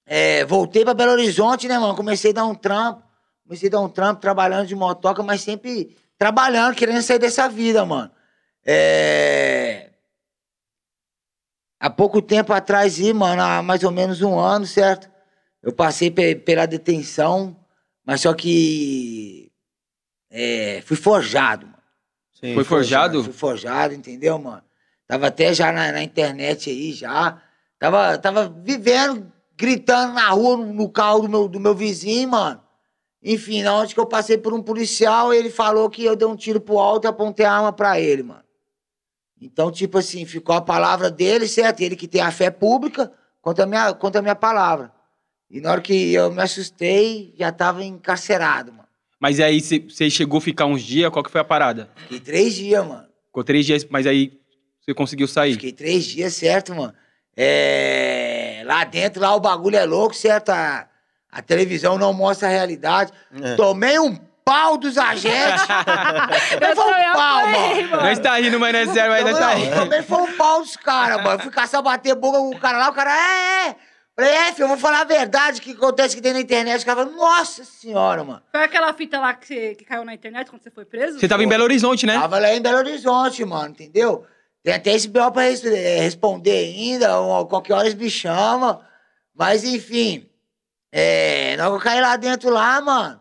é, voltei pra Belo Horizonte, né, mano? Comecei a dar um trampo. Comecei a dar um trampo trabalhando de motoca, mas sempre trabalhando, querendo sair dessa vida, mano. É... Há pouco tempo atrás, aí, mano, há mais ou menos um ano, certo? Eu passei pe- pela detenção, mas só que é, fui forjado, mano. Sim. Foi forjado? Fui forjado, entendeu, mano? Tava até já na, na internet aí, já. Tava, tava vivendo, gritando na rua, no, no carro do meu, do meu vizinho, mano. Enfim, na onde que eu passei por um policial, ele falou que eu dei um tiro pro alto e apontei a arma pra ele, mano. Então, tipo assim, ficou a palavra dele, certo? Ele que tem a fé pública contra a minha, contra a minha palavra. E na hora que eu me assustei, já tava encarcerado, mano. Mas aí você- chegou a ficar uns dias, qual que foi a parada? Fiquei três dias, mano. Ficou três dias, mas aí você conseguiu sair. Fiquei três dias, certo, mano? É... Lá dentro, lá o bagulho é louco, certo? A, a televisão não mostra a realidade. É. Tomei um pau dos agentes. *laughs* Eu foi um pau, mano. Nós tá rindo, mas não é sério, mas nós tá Também- rindo. Também foi um pau dos caras, mano. Fui caçar, bater boca com o cara lá, o cara, é, é. Falei, é, filho, eu vou falar a verdade que acontece aqui dentro da internet. O cara falou, nossa senhora, mano. Foi aquela fita lá que, você- que caiu na internet quando você foi preso? Você tava em Belo Horizonte, né? Tava lá em Belo Horizonte, mano, entendeu? Tem até esse B.O. pra res- eh, responder ainda, ou qualquer hora eles me chamam. Mas, enfim, é, na hora que eu caí lá dentro lá, mano,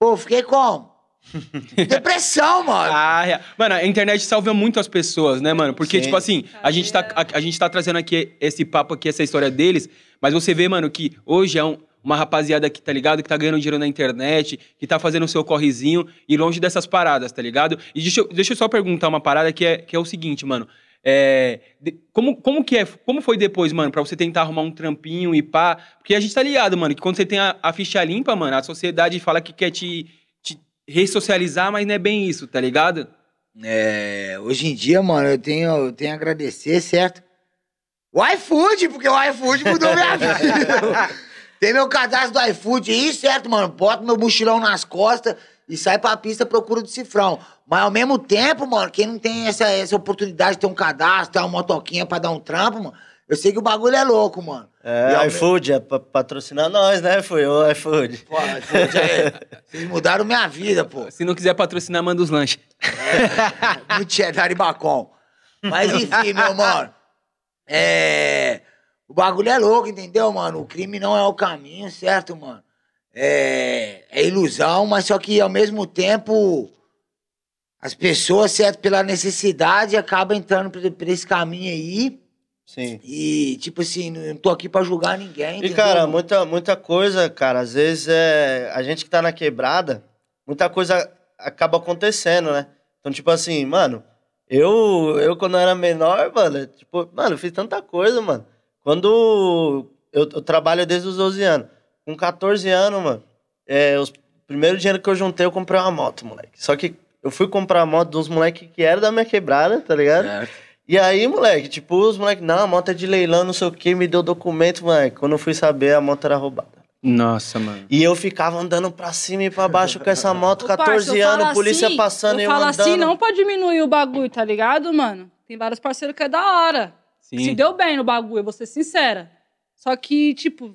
pô, fiquei como? *laughs* Depressão, mano. Ah, rea- mano, a internet salva muito as pessoas, né, mano? Porque, Sim. tipo assim, a gente, tá, a, a gente tá trazendo aqui esse papo aqui, essa história deles, mas você vê, mano, que hoje é um- uma rapaziada que, tá ligado? Que tá ganhando dinheiro na internet, que tá fazendo o seu correzinho e longe dessas paradas, tá ligado? E deixa eu, deixa eu só perguntar uma parada que é, que é o seguinte, mano. É, de- como, como que é? Como foi depois, mano, pra você tentar arrumar um trampinho e pá? Porque a gente tá ligado, mano, que quando você tem a, a ficha limpa, mano, a sociedade fala que quer te, te ressocializar, mas não é bem isso, tá ligado? É, hoje em dia, mano, eu tenho, eu tenho a agradecer, certo? O iFood, porque o iFood mudou minha vida. *laughs* Tem meu cadastro do iFood aí, certo, mano? Boto meu mochilão nas costas e sai pra pista procura do cifrão. Mas ao mesmo tempo, mano, quem não tem essa, essa oportunidade de ter um cadastro, ter uma motoquinha pra dar um trampo, mano, eu sei que o bagulho é louco, mano. E É, iFood, é pra patrocinar nós, né, foi o iFood. Pô, iFood é- Vocês mudaram minha vida, pô. Se não quiser patrocinar, manda os lanches. Muito cheddar e bacon. Mas enfim, meu mano. É. O bagulho é louco, entendeu, mano? O crime não é o caminho, certo, mano? É, é ilusão, mas só que ao mesmo tempo as pessoas, certo, pela necessidade, acabam entrando por, por esse caminho aí. Sim. E, tipo assim, não tô aqui pra julgar ninguém. E, entendeu, cara, muita, muita coisa, cara, às vezes é. A gente que tá na quebrada, muita coisa acaba acontecendo, né? Então, tipo assim, mano, eu, eu quando era menor, mano, tipo, mano, eu fiz tanta coisa, mano. Quando eu, eu trabalho desde os 12 anos. Com 14 anos, mano, é, os primeiro dinheiro que eu juntei, eu comprei uma moto, moleque. Só que eu fui comprar a moto dos moleques que era da minha quebrada, tá ligado? Certo. E aí, moleque, tipo, os moleques, não, a moto é de leilão, não sei o que, me deu documento, moleque. Quando eu fui saber, a moto era roubada. Nossa, mano. E eu ficava andando pra cima e pra baixo com essa moto, *laughs* Ô, 14 parça, anos, polícia assim, passando e eu eu falo andando. assim não pra diminuir o bagulho, tá ligado, mano? Tem vários parceiros que é da hora. Sim. Se deu bem no bagulho, eu vou ser sincera. Só que, tipo,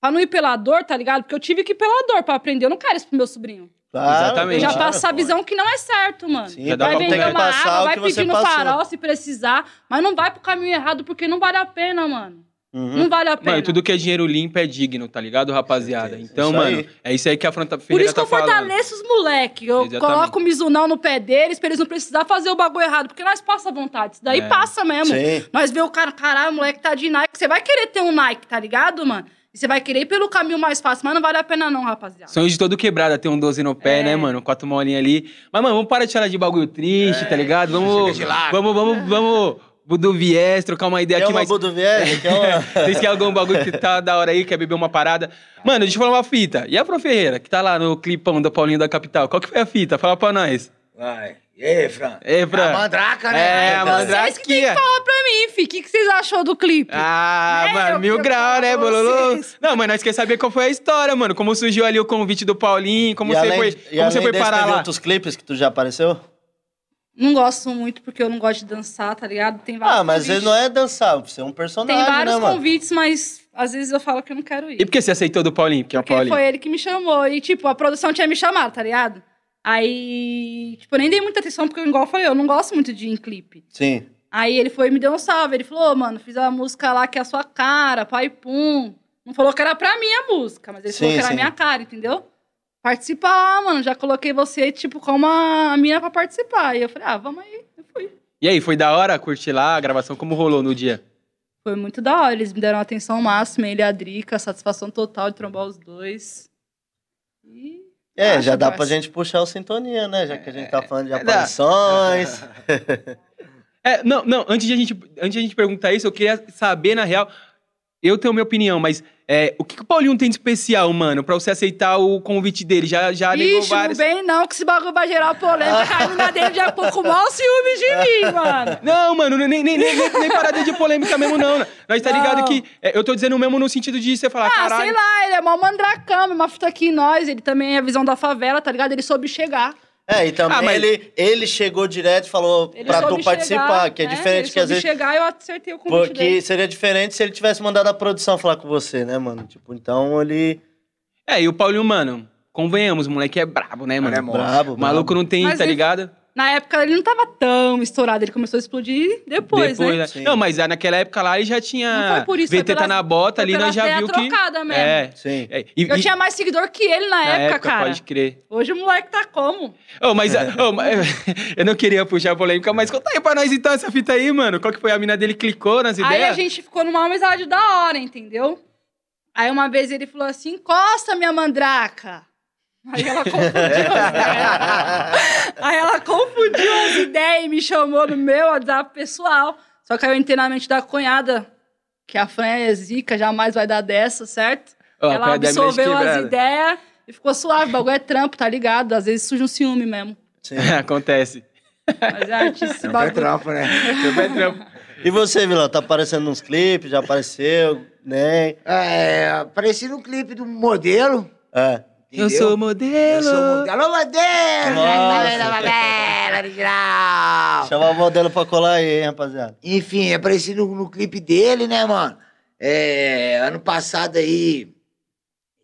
pra não ir pela dor, tá ligado? Porque eu tive que ir pela dor pra aprender. Eu não quero isso pro meu sobrinho. Claro, Exatamente. Já passa essa pô. visão que não é certo, mano. Sim, Já dá vai vender uma água, vai que pedir no passou. farol se precisar, mas não vai pro caminho errado porque não vale a pena, mano. Uhum. Não vale a pena. Mano, tudo que é dinheiro limpo é digno, tá ligado, rapaziada? Então, Isso mano, aí. é isso aí que a Fronta Por Ferreira isso que tá eu falando. fortaleço os moleques. Eu Exatamente. coloco o Mizunão no pé deles pra eles não precisar fazer o bagulho errado. Porque nós passa vontade. Isso daí É. passa mesmo. Sim. Nós vê o cara, caralho, o moleque tá de Nike. Você vai querer ter um Nike, tá ligado, mano? E você vai querer ir pelo caminho mais fácil. Mas não vale a pena não, rapaziada. Sonho de todo quebrada ter um 12 no pé, É. né, mano? Quatro molinhas ali. Mas, mano, vamos parar de falar de bagulho triste, tá ligado? Vamos. Vamos, vamos, vamos. Budu Viés, trocar uma ideia Quer aqui uma mais. Budovier? *laughs* Quer uma... Vocês querem algum bagulho que tá da hora aí, quer beber uma parada? Mano, deixa eu falar uma fita. E a Pro Ferreira, que tá lá no clipão da Paulinho da Capital? Qual que foi a fita? Fala pra nós. Vai. E aí, Fran? É, Fran. A mandraca, né? É, a mandraca. Vocês que tem que falar pra mim, fi. O que, que vocês achou do clipe? Ah, É, mano, eu mil quero grau, falar né, Bololô? Não, mas nós queremos saber qual foi a história, mano. Como surgiu ali o convite do Paulinho, como E você além- foi, e como você além foi desse, parar teve lá. outros clipes que tu já apareceu? Não gosto muito porque eu não gosto de dançar, tá ligado? Tem vários Ah, mas convites. ele não é dançar, você é um personagem, Tem vários né, mano? convites, mas às vezes eu falo que eu não quero ir. E por que você aceitou do Paulinho? Porque é o Porque Paulinho. foi ele que me chamou. E, tipo, a produção tinha me chamado, tá ligado? Aí, tipo, eu nem dei muita atenção, porque, igual eu falei, eu não gosto muito de ir em clipe. Sim. Aí ele foi e me deu um salve. Ele falou, "Ô, mano, fiz a música lá que é a sua cara, pai pum. Não falou que era pra mim a música, mas ele falou Sim, que era a sim. minha cara, entendeu? Participa lá, mano. Já coloquei você, tipo, como a mina pra participar. E eu falei, ah, vamos aí. Eu fui. E aí, foi da hora curtir lá a gravação? Como rolou no dia? Foi muito da hora. Eles me deram atenção máxima, ele e a Drica, satisfação total de trombar os dois. É, Acha, já dá pra gente puxar o sintonia, né? Já que a gente tá falando de É, aparições. É, não, não, antes de, a gente, antes de a gente perguntar isso, eu queria saber, na real, eu tenho minha opinião, mas é, o que, que o Paulinho tem de especial, mano, pra você aceitar o convite dele? Já, já ligou Ixi, não vários... vem não, que esse bagulho vai gerar polêmica. *laughs* A mina dele já ficou com o maior ciúme de mim, mano. Não, mano, nem, nem, nem, nem, nem parada de polêmica mesmo, não. Nós tá Não. ligado que. é, eu tô dizendo mesmo no sentido de você falar, Ah, caralho. sei lá, ele é mó mandracão, uma fita aqui em nós. Ele também é a visão da favela, tá ligado? Ele soube chegar. É, e também Ah, mas- ele, ele chegou direto e falou Ele pra tu participar, chegar, que é né? diferente ele que às vezes. chegar eu acertei o convite Porque dele. seria diferente se ele tivesse mandado a produção falar com você, né, mano? Tipo, então ele. É, e o Paulinho, mano, convenhamos, o moleque é brabo, né, mano? Ele é. Brabo, O maluco não tem, Mas tá ele- ligado? Na época ele não tava tão estourado, ele começou a explodir depois, né? né? Sim. Não, mas ah, naquela época lá ele já Não tinha. foi por isso, foi VT tá pelas- na bota ali, nós pelas já viu que. mesmo. É. Sim. é, e- Eu e- tinha mais seguidor que ele na, na época, cara. Pode crer. Hoje o moleque tá como? Ô, mas, ô, mas- *laughs* eu não queria puxar a polêmica, mas conta aí pra nós então essa fita aí, mano. Qual que foi? A mina dele clicou nas Aí ideias? a gente ficou numa amizade da hora, entendeu? Aí uma vez ele falou assim: encosta, minha mandraca. Aí ela confundiu as *laughs* ideias. Aí ela confundiu as ideias e me chamou no meu WhatsApp pessoal. Só que aí eu entrei na mente da cunhada, que a Fran é zica, jamais vai dar dessa, certo? A ela é absorveu as ideias e ficou suave. O bagulho é trampo, tá ligado? Às vezes surge um ciúme mesmo. Sim. *laughs* Acontece. Mas é artista, é bagulho. trampo, né? *laughs* É trampo. E você, Vilão, tá aparecendo nos clipes? Já apareceu? Nem? É, apareci no clipe do modelo. É. Eu entendeu? sou Eu modelo. sou modelo. Alô, modelo! Nossa. Alô, modelo original! Chamar o modelo pra colar aí, hein, rapaziada. Enfim, apareci no, no clipe dele, né, mano? É, ano passado aí,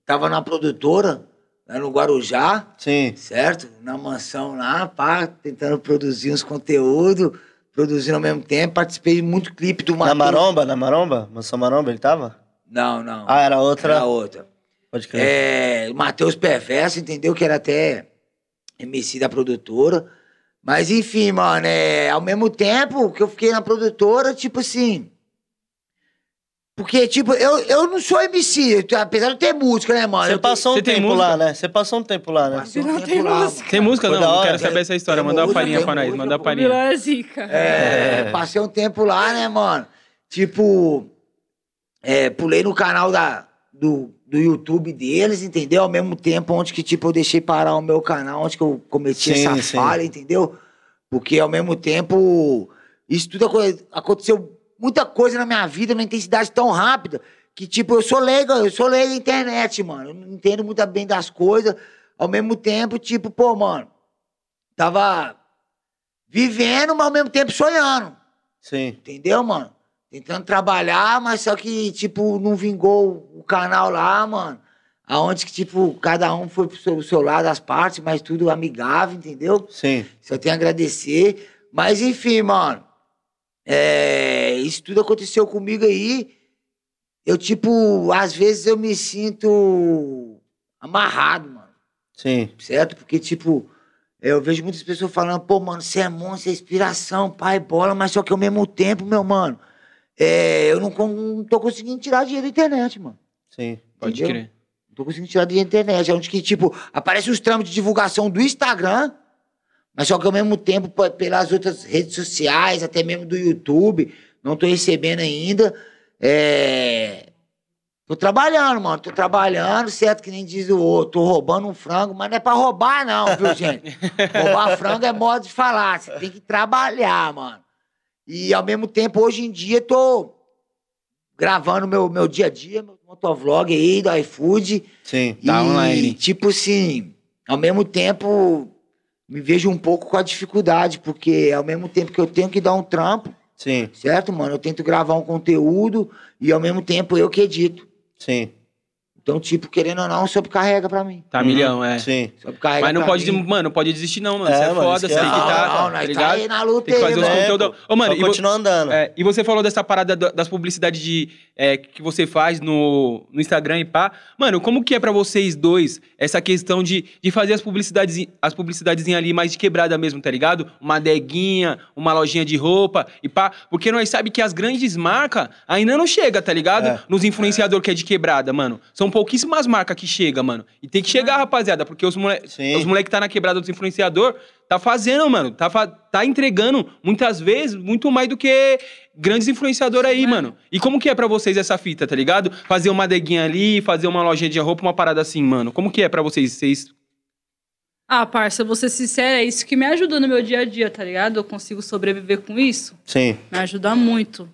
tava na produtora, lá no Guarujá, Sim. certo? Na mansão lá, pá, tentando produzir uns conteúdos, produzindo ao mesmo tempo. Participei de muito clipe do Na Matheus. Maromba? Na Maromba? Mansão Maromba ele tava? Não, não. Ah, era outra? Era outra. Pode crer. É, Matheus Perverso, entendeu? Que era até MC da produtora. Mas enfim, mano, é, ao mesmo tempo que eu fiquei na produtora, tipo assim. Porque, tipo, eu, eu não sou MC, apesar de ter música, né, mano? Você passou um tempo música? lá, né? Você passou um tempo lá, né? um Não tem lá, música. mano. Tem música? Não, não quero saber essa história. Tem Manda uma palhinha pra nós, música, manda uma O palhinha. vilão é zica. É, passei um tempo lá, né, mano? Tipo, é, pulei no canal da, do, do YouTube deles, entendeu? Ao mesmo tempo, onde que, tipo, eu deixei parar o meu canal, onde que eu cometi Sim, essa sim. falha, entendeu? Porque ao mesmo tempo, isso tudo aco- aconteceu muita coisa na minha vida, numa intensidade tão rápida, que, tipo, eu sou leigo, eu sou leigo na internet, mano. Eu não entendo muito bem das coisas. Ao mesmo tempo, tipo, pô, mano, tava vivendo, mas ao mesmo tempo sonhando. Sim. Entendeu, mano? Tentando trabalhar, mas só que, tipo, não vingou o canal lá, mano. Aonde que, tipo, cada um foi pro seu, seu lado, as partes, mas tudo amigável, entendeu? Sim. Só tenho a agradecer. Mas, enfim, mano. É, isso tudo aconteceu comigo aí. Eu, tipo, às vezes eu me sinto amarrado, mano Sim. certo? Porque, tipo, eu vejo muitas pessoas falando, pô, mano, você é monstro, você é inspiração, pai, bola, mas só que ao mesmo tempo, meu mano, é, eu não, não tô conseguindo tirar dinheiro da internet, mano. Sim. Pode Entendeu? crer. Não tô conseguindo tirar dinheiro da internet. É onde que, tipo, aparece os trâmites de divulgação do Instagram, mas só que ao mesmo tempo, pelas outras redes sociais, até mesmo do YouTube, não tô recebendo ainda. É. Tô trabalhando, mano. Tô trabalhando, certo? Que nem diz o outro. Tô roubando um frango, mas não é pra roubar, não, viu, gente? *laughs* Roubar frango é modo de falar. Você tem que trabalhar, mano. E ao mesmo tempo, hoje em dia, tô gravando meu, meu dia a dia, meu motovlog aí do iFood. Sim. Tá e, online. Tipo assim, ao mesmo tempo, me vejo um pouco com a dificuldade, porque ao mesmo tempo que eu tenho que dar um trampo, Sim. certo, mano? Eu tento gravar um conteúdo e ao mesmo tempo eu que edito. Sim. Então, tipo, querendo ou não, sobrecarrega pra mim. Tá milhão, é. Sim. Sobrecarrega Mas não pra pode, mim. mano, não pode desistir não, mano. É, Você é, mano, foda, isso você tem é que tá, Não, tá nós tá ligado? aí na luta Tem que fazer aí, os mano. É, conteúdos. Ô, mano, Só e vo- continua andando. É, e você falou dessa parada da- das publicidades de, é, que você faz no, no Instagram e pá. Mano, como que é pra vocês dois essa questão de, de fazer as publicidades as publicidades ali mais de quebrada mesmo, tá ligado? Uma adeguinha, uma lojinha de roupa e pá. Porque nós sabemos que as grandes marcas ainda não chegam, tá ligado? É. Nos influenciadores que é de quebrada, mano. São pouquíssimas marcas que chegam, mano. E tem que chegar, rapaziada, porque os moleques os moleque que tá na quebrada dos influenciador tá fazendo, mano. Tá, fa- tá entregando, muitas vezes, muito mais do que grandes influenciadores aí, mano. E como que é pra vocês essa fita, tá ligado? Fazer uma adeguinha ali, fazer uma lojinha de roupa, uma parada assim, mano. Como que é pra vocês? Vocês... Ah, parça, eu vou ser sincera, é isso que me ajuda no meu dia a dia, tá ligado? Eu consigo sobreviver com isso. Sim. Me ajuda muito.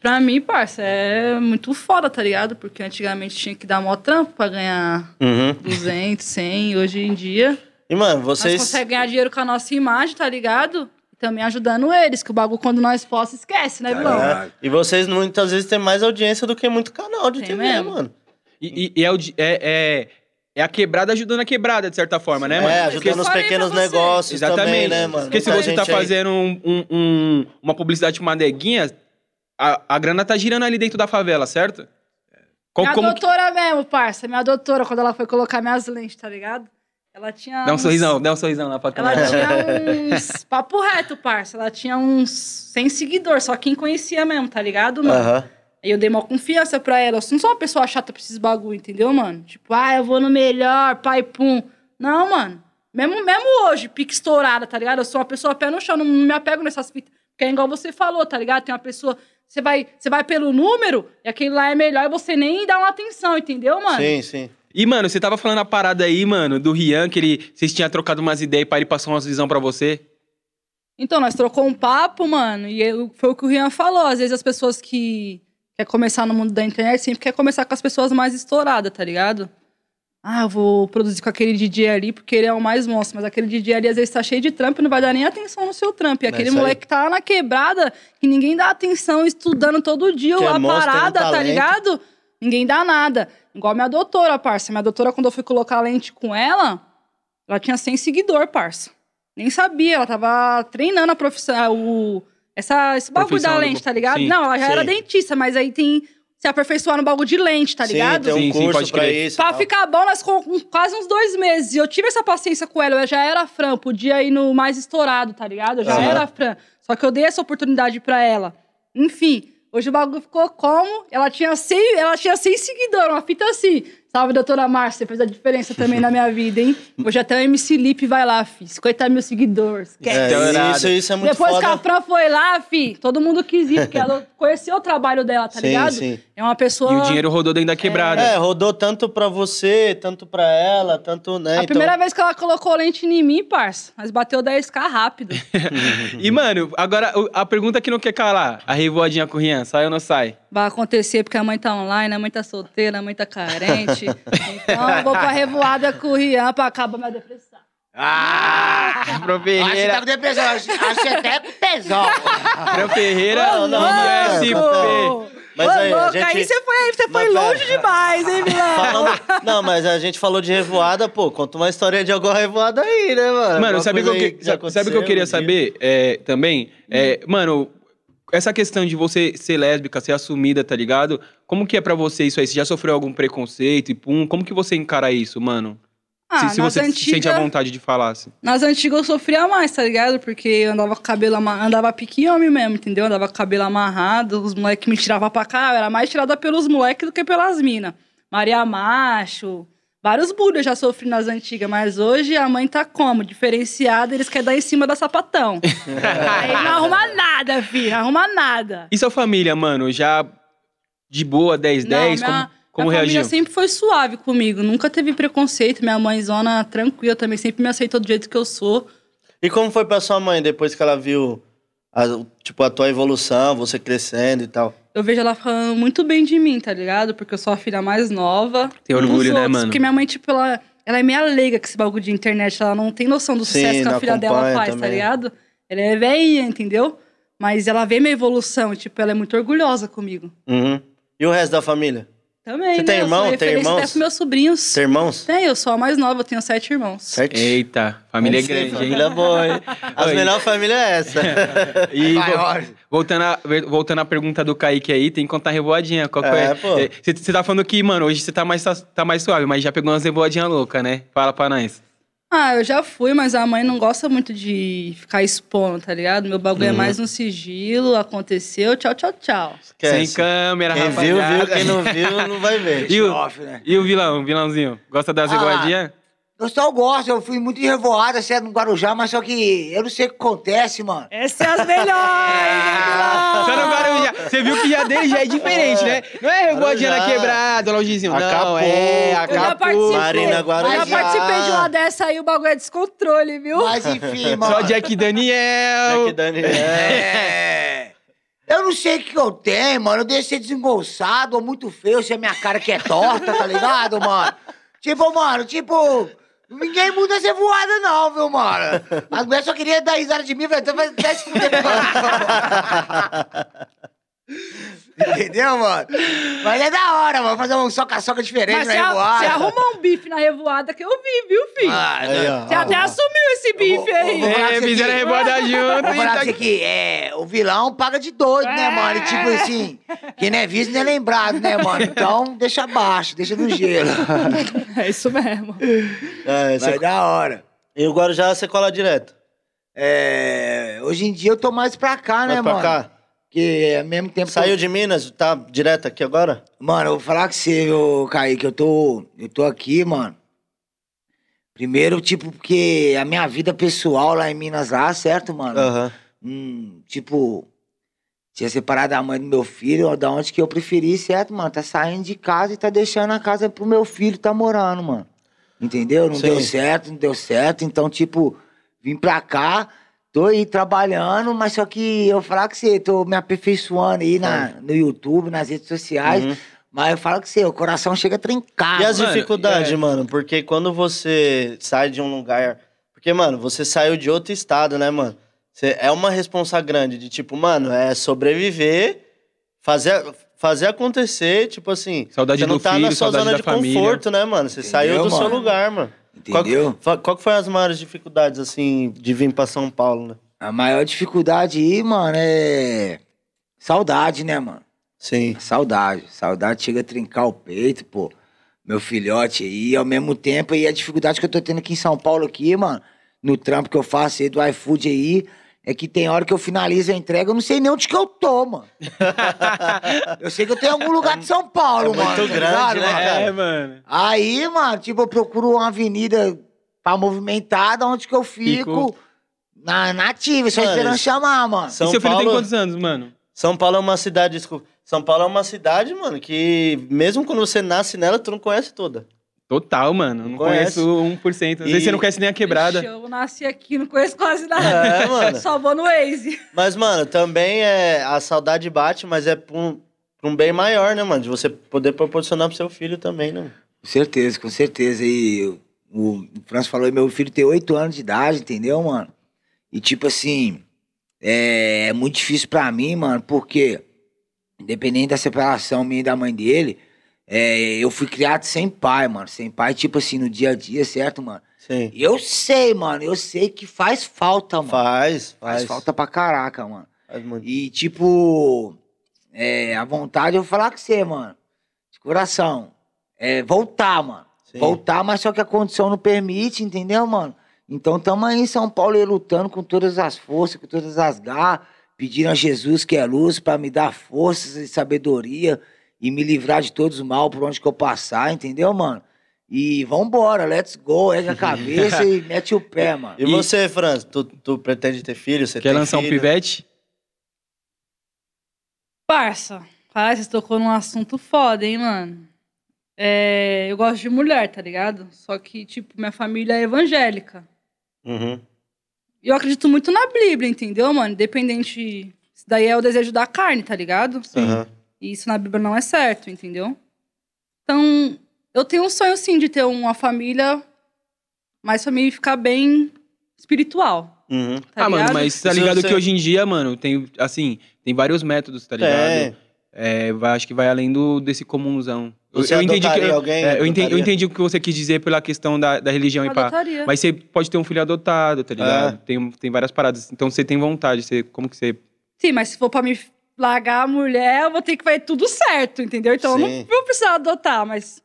Pra mim, parça, é muito foda, tá ligado? Porque antigamente tinha que dar mó trampo pra ganhar Uhum. 200, 100. Hoje em dia, E, mano, nós vocês. conseguimos ganhar dinheiro com a nossa imagem, tá ligado? E também ajudando eles, que o bagulho quando nós posta, esquece, né, vilão? É. E vocês muitas vezes têm mais audiência do que muito canal de Tem TV, mesmo. mano. E, e- e é, é, é, é a quebrada ajudando a quebrada, de certa forma, né, mano? É, ajudando os pequenos negócios também, Exatamente. né, mano? Porque se você tá fazendo um- um- um- uma publicidade com uma adeguinha, a, a grana tá girando ali dentro da favela, certo? Qual- minha como que- doutora mesmo, parça. Minha doutora, quando ela foi colocar minhas lentes, tá ligado? Ela tinha. Dá um uns- sorrisão, dá um sorrisão lá pra Ela câmera. tinha uns. *laughs* Papo reto, parça. Ela tinha uns 100 seguidores, só quem conhecia mesmo, tá ligado, mano? Aham. Aí eu dei uma confiança pra ela. Eu não sou uma pessoa chata pra esses bagulho, entendeu, mano? Tipo, ah, eu vou no melhor, pai, pum. Não, mano. Mesmo, mesmo hoje, pique estourada, tá ligado? Eu sou uma pessoa pé no chão, não me apego nessas fitas. Porque é igual você falou, tá ligado? Tem uma pessoa. Você vai, você vai pelo número, e aquele lá é melhor e você nem dá uma atenção, entendeu, mano? Sim, sim. E, mano, você tava falando a parada aí, mano, do Rian, que ele, vocês tinham trocado umas ideias e para ele passou umas visão pra você. Então, nós trocou um papo, mano, e eu- foi o que o Rian falou. Às vezes as pessoas que quer começar no mundo da internet sempre quer começar com as pessoas mais estouradas, tá ligado? Ah, eu vou produzir com aquele DJ ali porque ele é o mais monstro. Mas aquele DJ ali às vezes tá cheio de trampo e não vai dar nem atenção no seu trampo. E É aquele moleque que tá lá na quebrada, que ninguém dá atenção estudando todo dia Que é tem um parada, tá ligado? Ninguém dá nada. Igual minha doutora, parça. Minha doutora, quando eu fui colocar a lente com ela, ela tinha 100 seguidor, parça. Nem sabia, ela tava treinando a profissão, o, essa, esse bagulho da lente, tá ligado? Sim, Não, ela já sim. era dentista, mas aí tem se aperfeiçoar no bagulho de lente, tá ligado? Sim, tem um Sim, sim, curso pode pra isso. Pra tal. ficar bom, nós ficamos com quase uns dois meses. E eu tive essa paciência com ela. Eu já era fran, podia ir no mais estourado, tá ligado? Eu já Aham. era fran. Só que eu dei essa oportunidade pra ela. Enfim, hoje o bagulho ficou como? Ela tinha 100, ela tinha 100 seguidores, uma fita assim. Salve, doutora Márcia, fez a diferença também na minha vida, hein? Hoje até o MC Lipe vai lá, fi. 50 mil seguidores. Esquece. É, Estourado. isso, isso é muito Depois que a. Fran foi lá, fi, todo mundo quis ir, porque ela *laughs* conheceu o trabalho dela, tá Sim, ligado? sim. É uma pessoa. E o dinheiro rodou dentro da quebrada. É, rodou tanto pra você, tanto pra ela, tanto, né? A primeira vez que ela colocou lente em mim, parça, mas bateu 10k rápido. *laughs* E, mano, agora a pergunta que não quer calar: a revoadinha com o Rian, sai ou não sai? Vai acontecer porque a mãe tá online, a mãe tá solteira, a mãe tá carente. então eu vou pra revoada com o Rian pra acabar minha depressão. Ah! Pro Acho que tá Ferreira, com depressão. Acho, acho que até com tesão. Pro Ferreira, Ô, não, louco! SP. Mas Ô, aí, a louco, gente- aí você foi, você foi Não, pera. longe demais, hein, Milão? Falando- Não, mas a gente falou de revoada, pô, conta uma história de alguma revoada aí, né, mano? Mano, sabe o que, aí que- sabe, que eu queria um saber é, também? É, mano, essa questão de você ser lésbica, ser assumida, tá ligado? Como que é pra você isso aí? Você já sofreu algum preconceito e pum? Como que você encara isso, mano? Ah, se se você se sente antigas- vontade de falar, assim. Nas antigas eu sofria mais, tá ligado? Porque eu andava com cabelo amarrado, andava pique homem mesmo, entendeu? Andava com cabelo amarrado, os moleques me tiravam pra cá, eu era mais tirada pelos moleques do que pelas minas. Maria Macho, vários bullying eu já sofri nas antigas, mas hoje a mãe tá como? Diferenciada, eles querem dar em cima da sapatão. *laughs* Aí não arruma nada, filho, não arruma nada. E sua família, mano, já de boa, 10, 10? Não, minha- como como minha reagiu? família sempre foi suave comigo, nunca teve preconceito. Minha mãezona tranquila também, sempre me aceitou do jeito que eu sou. E como foi pra sua mãe depois que ela viu, a, tipo, a tua evolução, você crescendo e tal? Eu vejo ela falando muito bem de mim, tá ligado? Porque eu sou a filha mais nova. Tem orgulho, né, mano? Porque minha mãe, tipo, ela, ela é meio leiga com esse bagulho de internet. Ela não tem noção do Sim, sucesso que a filha dela faz, tá também. ligado? Ela é velhinha, entendeu? Mas ela vê minha evolução, tipo, ela é muito orgulhosa comigo. Uhum. E o resto da família? Também, Você né? tem irmão? Tem irmãos? até meus sobrinhos. Tem irmãos? Tem, eu sou a mais nova, eu tenho sete irmãos. Certo? Eita, família é Vamos grande, ser, hein? Família boa, hein? As melhores famílias é essa. *laughs* E Maior. voltando, a, voltando à pergunta do Kaique aí, tem que contar a revoadinha. Qual que É, é? pô. Você tá falando que, mano, hoje você tá mais, tá mais suave, mas já pegou umas revoadinhas loucas, né? Fala pra nós. Ah, eu já fui, mas a mãe não gosta muito de ficar expondo, tá ligado? Meu bagulho é Uhum. mais no sigilo, aconteceu, tchau, tchau, tchau. Esquece. Sem câmera, Quem viu, rapaziada. viu. Quem não viu, não vai ver. E o, Off, né? e o vilão, o vilãozinho? Gosta das Ah, revoadinhas? Eu só gosto, eu fui muito revoada, certo, no Guarujá, mas só que eu não sei o que acontece, mano. Essas é as melhores, *laughs* Só no Guarujá. Você viu que já dele já é diferente, né? Não é revoadinha na quebrada, longezinho. Não, Acapulco. é Eu já acapulco. participei. Marina Guarujá. Eu já participei de uma dessa aí, o bagulho é descontrole, viu? Mas enfim, mano. Só Jack Daniel. Jack Daniel. É. Eu não sei o que eu tenho, mano. Eu devo ser desengolçado ou muito feio, se a minha cara que é torta, tá ligado, mano? Tipo, mano, tipo. Ninguém muda essa voada, não, viu, mano? As mulheres só queriam dar risada de mim, velho. Então vai vai se fuder. Entendeu, mano? Mas é da hora, mano. Fazer um soca-soca diferente Mas na revoada. você arrumou um bife na revoada que eu vi, viu, filho? Ah, Aí, ó. você até assumiu esse bife aí. vou falar É, fizeram a revoada junto. Vou falar tá pra você que é, o vilão paga de doido, né, mano? E tipo assim, quem não é visto não é lembrado, né, mano? Então, deixa abaixo, deixa no gelo. *laughs* É isso mesmo. É, Vai você... da hora. E o Guarujá você cola direto. É, hoje em dia eu tô mais pra cá, né, Vai pra mano? cá. Porque ao mesmo tempo. que Saiu eu- de Minas, tá direto aqui agora? Mano, eu vou falar com você, ô Kaique, eu tô. Eu tô aqui, mano. Primeiro, tipo, porque a minha vida pessoal lá em Minas lá, certo, mano? Aham. Hum, tipo, tinha separado a mãe do meu filho, da onde que eu preferi, certo, mano? Tá saindo de casa e tá deixando a casa pro meu filho tá morando, mano. Entendeu? Não Sim. deu certo, não deu certo. Então, tipo, vim pra cá, tô aí trabalhando, mas só que eu falar que você, tô me aperfeiçoando aí na, no YouTube, nas redes sociais. Uhum. Mas eu falo que você, o coração chega a trincar. E as mano, dificuldades, é. mano? Porque quando você sai de um lugar. Porque, mano, você saiu de outro estado, né, mano? Você, é uma responsa grande de tipo, mano, é sobreviver, fazer, fazer acontecer, tipo assim. Saudade você não do tá filho, na sua zona de família. conforto, né, mano? Você saiu Entendeu, do seu mano? lugar, mano. Qual, que- Entendeu? fa- qual que foi as maiores dificuldades, assim, de vir pra São Paulo, né? A maior dificuldade aí, mano, é. Saudade, né, mano? Sim. Saudade. Saudade chega a trincar o peito, pô. Meu filhote aí, ao mesmo tempo, e a dificuldade que eu tô tendo aqui em São Paulo, aqui, mano, no trampo que eu faço aí do iFood aí, é que tem hora que eu finalizo a entrega, eu não sei nem onde que eu tô, mano. *laughs* eu sei que eu em algum lugar de São Paulo, É mano. muito tá grande, ligado, né, mano? É, mano. Aí, mano, tipo, eu procuro uma avenida pra movimentada, onde que eu fico. Fico. Na, na ativa, só Mano, esperando chamar, mano. São e seu filho tem Paulo- quantos anos, mano? São Paulo é uma cidade, desculpa. São Paulo é uma cidade, mano, que mesmo quando você nasce nela, tu não conhece toda. Total, mano. Não Conhece. conheço 1%. Às E- vezes você não conhece nem a quebrada. Ixi, eu nasci aqui, não conheço quase nada. É, mano. *laughs* Só vou no Waze. Mas, mano, também é. A saudade bate, mas é pra um, pra um bem maior, né, mano? De você poder proporcionar pro seu filho também, né? Com certeza, com certeza. E o, o Franço falou, meu filho tem oito anos de idade, entendeu, mano? E tipo assim, é, é muito difícil pra mim, mano, porque independente da separação minha e da mãe dele, é, eu fui criado sem pai, mano. Sem pai, tipo assim, no dia a dia, certo, mano? Sim. E Eu sei, mano, eu sei que faz falta, mano. Faz, Faz faz. falta pra caraca, mano. Faz muito. E, tipo, é, a vontade eu vou falar com você, mano. De coração. É voltar, mano. Sim. Voltar, mas só que a condição não permite, entendeu, mano? Então tamo aí em São Paulo aí lutando com todas as forças, com todas as garras, pedindo a Jesus que é luz pra me dar forças e sabedoria e me livrar de todos os mal por onde que eu passar, entendeu, mano? E vambora, let's go, ergue a *laughs* cabeça e mete o pé, mano. E, E- você, Franz, tu, tu pretende ter filho? Você Quer tem lançar um filho? pivete? Parça, cara, você tocou num assunto foda, hein, mano? É, eu gosto de mulher, tá ligado? Só que, tipo, minha família é evangélica. Uhum. E eu acredito muito na Bíblia, entendeu, mano? Independente. Isso daí é o desejo da carne, tá ligado? Aham. E isso na Bíblia não é certo, entendeu? Então, eu tenho um sonho, sim, de ter uma família, mas família ficar bem espiritual. Uhum. Tá ah, mano, mas tá ligado que hoje em dia, mano, tem, assim, tem vários métodos, tá ligado? É. É, vai- acho que vai além do, desse comunzão. Eu, Você eu entendi que, adotaria alguém? é, eu, entendi, eu entendi o que você quis dizer pela questão da, da religião e pá. Mas você pode ter um filho adotado, tá ligado? É. Tem, tem várias paradas. Então você tem vontade. Você, como que você. Sim, mas se for pra me largar a mulher, eu vou ter que fazer tudo certo, entendeu? Então eu Sim. não vou precisar adotar, mas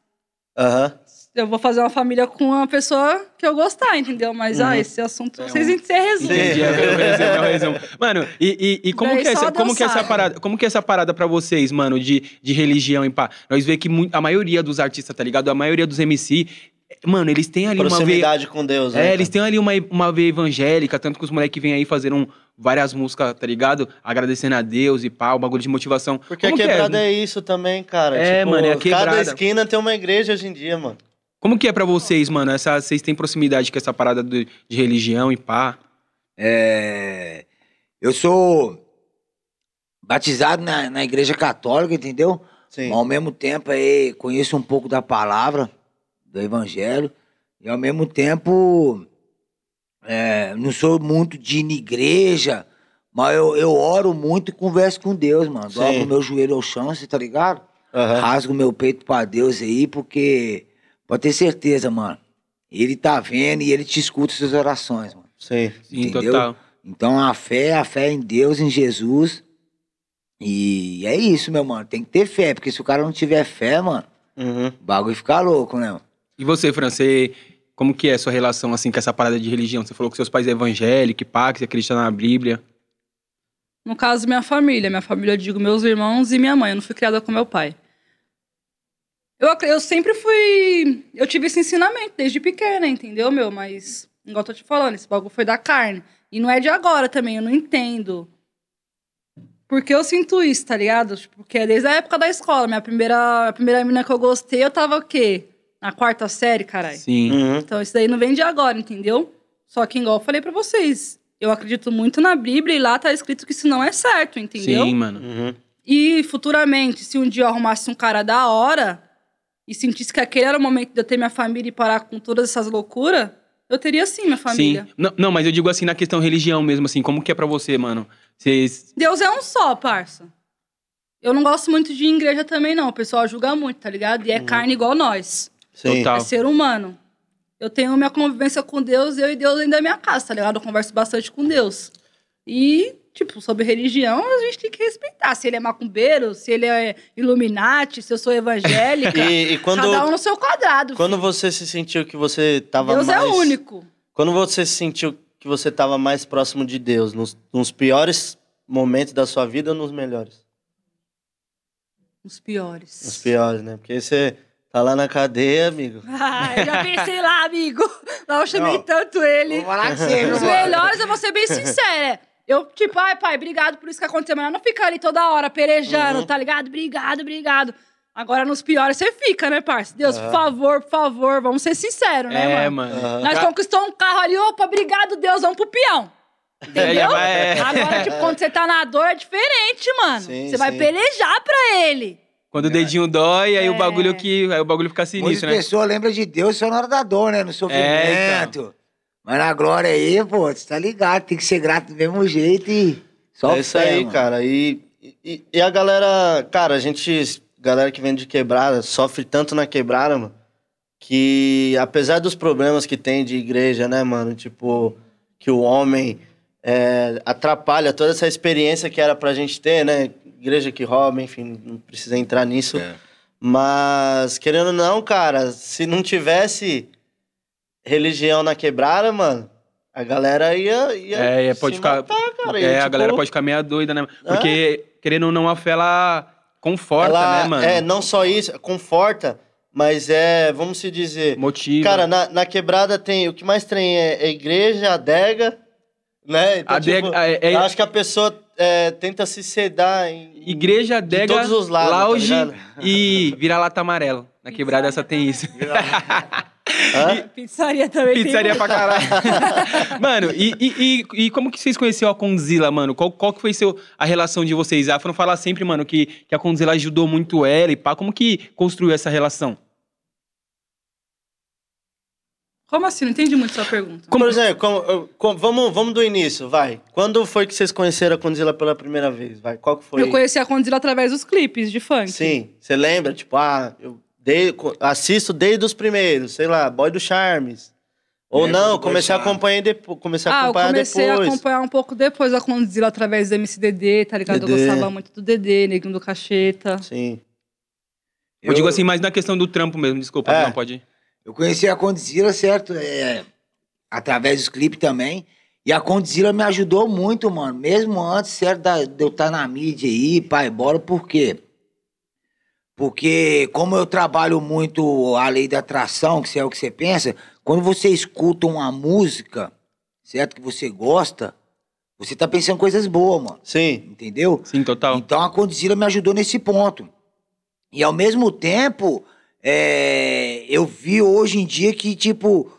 Aham. eu vou fazer uma família com uma pessoa que eu gostar, entendeu? Mas, Uhum. ah, esse assunto, É vocês um- você resume. Sim. Entendi, é resumo, é resumo. Mano, e, e, e como, Daí que é essa, como que é essa parada? Como que é essa parada pra vocês, mano, de, de religião e pá? Nós vê que a maioria dos artistas, tá ligado? A maioria dos MC, mano, eles têm ali uma veia. Proximidade com Deus, né? É, eles têm ali uma, uma veia evangélica, tanto que os moleques vêm aí fazendo várias músicas, tá ligado? Agradecendo a Deus e pá, o bagulho de motivação. Porque como a que quebrada é? é isso também, cara. É, Tipo, mano, é a Cada quebrada. esquina tem uma igreja hoje em dia, mano. Como que é pra vocês, mano? Essa, vocês têm proximidade com essa parada do- de religião e pá? É, eu sou batizado na, na igreja católica, entendeu? Sim. Mas ao mesmo tempo aí conheço um pouco da palavra, do evangelho, e ao mesmo tempo é, não sou muito de ir na igreja Mas eu, eu oro muito e converso com Deus, mano. Sim. Dobro meu joelho ao chão, você tá ligado? Aham. Rasgo meu peito pra Deus aí, porque pode ter certeza, mano. Ele tá vendo e ele te escuta suas orações, mano. Sim. Sim, Entendeu? total. Então a fé, a fé em Deus, em Jesus. E é isso, meu mano. Tem que ter fé, porque se o cara não tiver fé, mano, Uhum. o bagulho fica louco, né? mano? E você, Fran, você, como que é a sua relação, assim, com essa parada de religião? Você falou que seus pais é evangélico, pá, que você acredita na Bíblia. No caso, minha família. Minha família, eu digo meus irmãos e minha mãe. Eu não fui criada com meu pai. Eu, eu sempre fui. Eu tive esse ensinamento desde pequena, entendeu, meu? Mas, igual eu tô te falando, esse bagulho foi da carne. E não é de agora também, eu não entendo. Porque eu sinto isso, tá ligado? Tipo, Porque é desde a época da escola. Minha primeira, a primeira menina que eu gostei, eu tava o quê? Na quarta série, caralho. Sim. Uhum. Então isso daí não vem de agora, entendeu? Só que, igual eu falei pra vocês, eu acredito muito na Bíblia e lá tá escrito que isso não é certo, entendeu? Sim, mano. Uhum. E futuramente, se um dia eu arrumasse um cara da hora e sentisse que aquele era o momento de eu ter minha família e parar com todas essas loucuras, eu teria sim minha família. Sim. Não, não, mas eu digo assim na questão religião mesmo, assim, como que é pra você, mano? Vocês. Deus é um só, parça. Eu não gosto muito de igreja também, não. O pessoal julga muito, tá ligado? E é carne igual nós. Sim. Total. É ser humano. Eu tenho minha convivência com Deus, eu e Deus dentro da minha casa, tá ligado? Eu converso bastante com Deus. E, tipo, sobre religião, a gente tem que respeitar. Se ele é macumbeiro, se ele é Illuminati, se eu sou evangélica. *laughs* E, e quando, Cada um no seu quadrado. quando filho. você se sentiu que você tava Deus mais... é único. Quando você se sentiu que você tava mais próximo de Deus, nos, nos piores momentos da sua vida ou nos melhores? Os piores. Nos piores, né? Porque você tá lá na cadeia, amigo. *laughs* Ah, eu já pensei lá, amigo. Lá eu chamei Não. tanto ele. Vou falar você, *laughs* meu Os melhores, eu vou ser bem sincera. Eu, tipo, ai, pai, obrigado por isso que aconteceu. Mas eu não fica ali toda hora pelejando, Uhum. tá ligado? Obrigado, obrigado. Agora, nos piores, você fica, né, parça? Deus, Aham. por favor, por favor, vamos ser sinceros, né, É, mano? mano. Aham. Nós conquistamos um carro ali, opa, obrigado, Deus, vamos pro peão. Entendeu? já vai- Agora, tipo, quando você tá na dor, é diferente, mano. Sim, você vai sim. pelejar pra ele. Quando o dedinho dói, aí o É. bagulho que. Aí o bagulho fica Muitas sinistro, né? pessoas lembram de Deus só na hora da dor, né? No sofrimento. É, então. Mas na glória aí, pô, você tá ligado, tem que ser grato do mesmo jeito e só é isso aí, mano. cara. E, e, e a galera, cara, a gente, galera que vem de quebrada, sofre tanto na quebrada, mano, que apesar dos problemas que tem de igreja, né, mano, tipo, que o homem é, atrapalha toda essa experiência que era pra gente ter, né, igreja que rouba, enfim, não precisa entrar nisso. É. Mas, querendo ou não, cara, se não tivesse religião na quebrada, mano, a galera ia. ia É, é, se pode ficar. matar, cara. é, Ia, a tipo, galera pode ficar meio doida, né? Porque, querendo ou não, a fé, ela conforta, ela- né, mano? É, não só isso, conforta, mas é, vamos se dizer. Motiva. Cara, na, na quebrada tem. O que mais tem é, é igreja, adega, né? Então, Adega- tipo, é- é- eu acho que a pessoa é, tenta se sedar em. Igreja, adega, todos os lados, tá lounge ligado? *laughs* e vira-lata amarelo. Na quebrada essa tem isso. *laughs* Hã? Pizzaria também tem Pizzaria pra caralho. *laughs* mano, e, e, e, e como que vocês conheceram a Conzilla, mano? Qual, qual que foi seu, a relação de vocês? A Fran fala sempre, mano, que, que a Conzilla ajudou muito ela e pá. Como que construiu essa relação? Como assim? Não entendi muito sua pergunta. Por exemplo, como- como- vamos, vamos do início, vai. Quando foi que vocês conheceram a Condzilla pela primeira vez? Vai, qual que foi? Eu conheci a Condzilla através dos clipes de funk. Sim, você lembra? Tipo, ah, eu dei- assisto desde os primeiros, sei lá, Boy do Charmes. Ou É, não, comecei a acompanhar depois, comecei a Ah, eu acompanhar comecei depois. a acompanhar um pouco depois a Condzilla através do MCDD, tá ligado? DD. Eu gostava muito do DD, Neguinho do Cacheta. Sim. Eu, digo assim, mais na questão do trampo mesmo. Desculpa, É. não pode ir. Eu conheci a Condzilla, certo? É, através dos clipes também. E a Condzilla me ajudou muito, mano. Mesmo antes, certo, da- de eu estar na mídia aí, pai, bora, por quê? Porque como eu trabalho muito a lei da atração, que isso é o que você pensa, quando você escuta uma música, certo, que você gosta, você tá pensando coisas boas, mano. Sim. Entendeu? Sim, total. Então a Condzilla me ajudou nesse ponto. E ao mesmo tempo, é, eu vi hoje em dia que, tipo,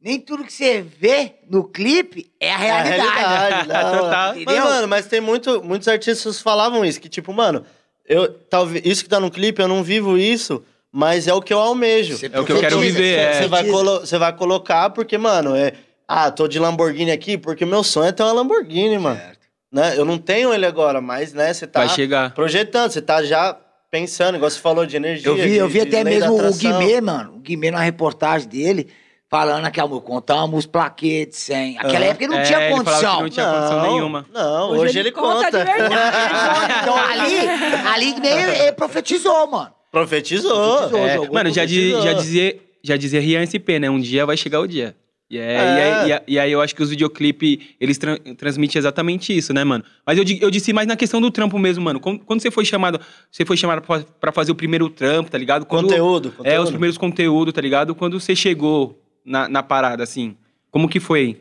nem tudo que você vê no clipe é a É a realidade. realidade, *laughs* não. Mas, mano, mas tem muito, muitos artistas falavam isso, que tipo, mano, eu, talvez, isso que tá no clipe, eu não vivo isso, mas é o que eu almejo. Você É o que eu quero viver, você é. Você vai, colo- você vai colocar porque, mano, é. Ah, tô de Lamborghini aqui porque meu sonho é ter uma Lamborghini, mano. Certo. né? Eu não tenho ele agora, mas, né, você tá Vai chegar. projetando, você tá já pensando, igual você falou de energia. Eu vi, de- eu vi até mesmo o. Guimê, mano. O Guimê na reportagem dele, falando que amor, contamos plaquetes sem. Aquela Aham. época ele não É, tinha ele condição. não tinha condição nenhuma. Não, hoje, ele conta. de verdade. *laughs* Então ali, ali Guimê, ele profetizou, mano. Profetizou. Profetizou. É, jogou, mano, já, di- profetizou. já dizia, já dizia Rian SP, né? Um dia vai chegar o dia. E, é, É. e, aí, e aí- e aí eu acho que os videoclipes, eles tran- transmitem exatamente isso, né, mano? Mas eu, eu disse mais na questão do trampo mesmo, mano. Quando, quando você foi chamado, você foi chamado pra, pra fazer o primeiro trampo, tá ligado? Quando- Conteúdo, É, conteúdo. os primeiros conteúdos, tá ligado? Quando você chegou na, na parada, assim. Como que foi?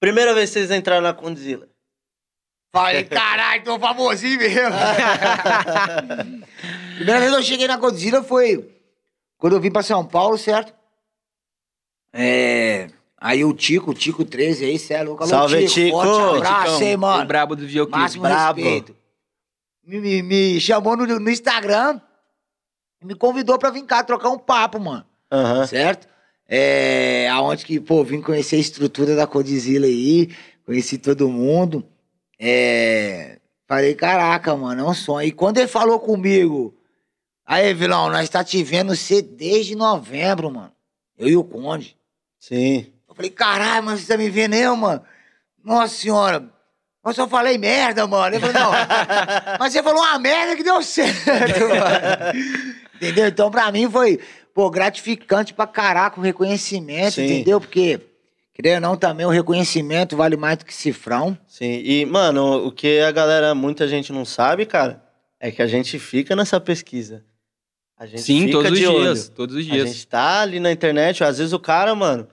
Primeira vez que vocês entraram na Condzilla. Falei, caralho, tô famosinho mesmo. *laughs* Primeira vez que eu cheguei na Godzilla foi quando eu vim pra São Paulo, certo? É. Aí o Tico, o Tico 13 aí, cê é louco. Alô, Salve, Tico. Forte abraço, Ticão, hein, mano. O brabo do videoclipe. Máximo brabo. respeito. Me, me, me chamou no, no Instagram e me convidou pra vir cá trocar um papo, mano. Certo? É, aonde que, pô, vim conhecer a estrutura da Codizila aí, conheci todo mundo. É, falei, caraca, mano, é um sonho. E quando ele falou comigo, aí, vilão, nós tá te vendo ser desde novembro, mano. Eu e o Conde. Sim. Eu falei, caralho, mano, você tá me vendo eu, mano? Nossa senhora, mas eu falei merda, mano. Ele falou, não, *laughs* mas você falou uma merda que deu certo, *laughs* mano. Entendeu? Então, pra mim, foi, pô, gratificante pra caraca o reconhecimento, Sim. entendeu? Porque, querendo ou não, também o reconhecimento vale mais do que cifrão. Sim. E, mano, o que a galera, muita gente não sabe, cara, é que a gente fica nessa pesquisa. A gente Sim, fica todos os de dias. olho. Todos os A dias. gente tá ali na internet, às vezes o cara, mano,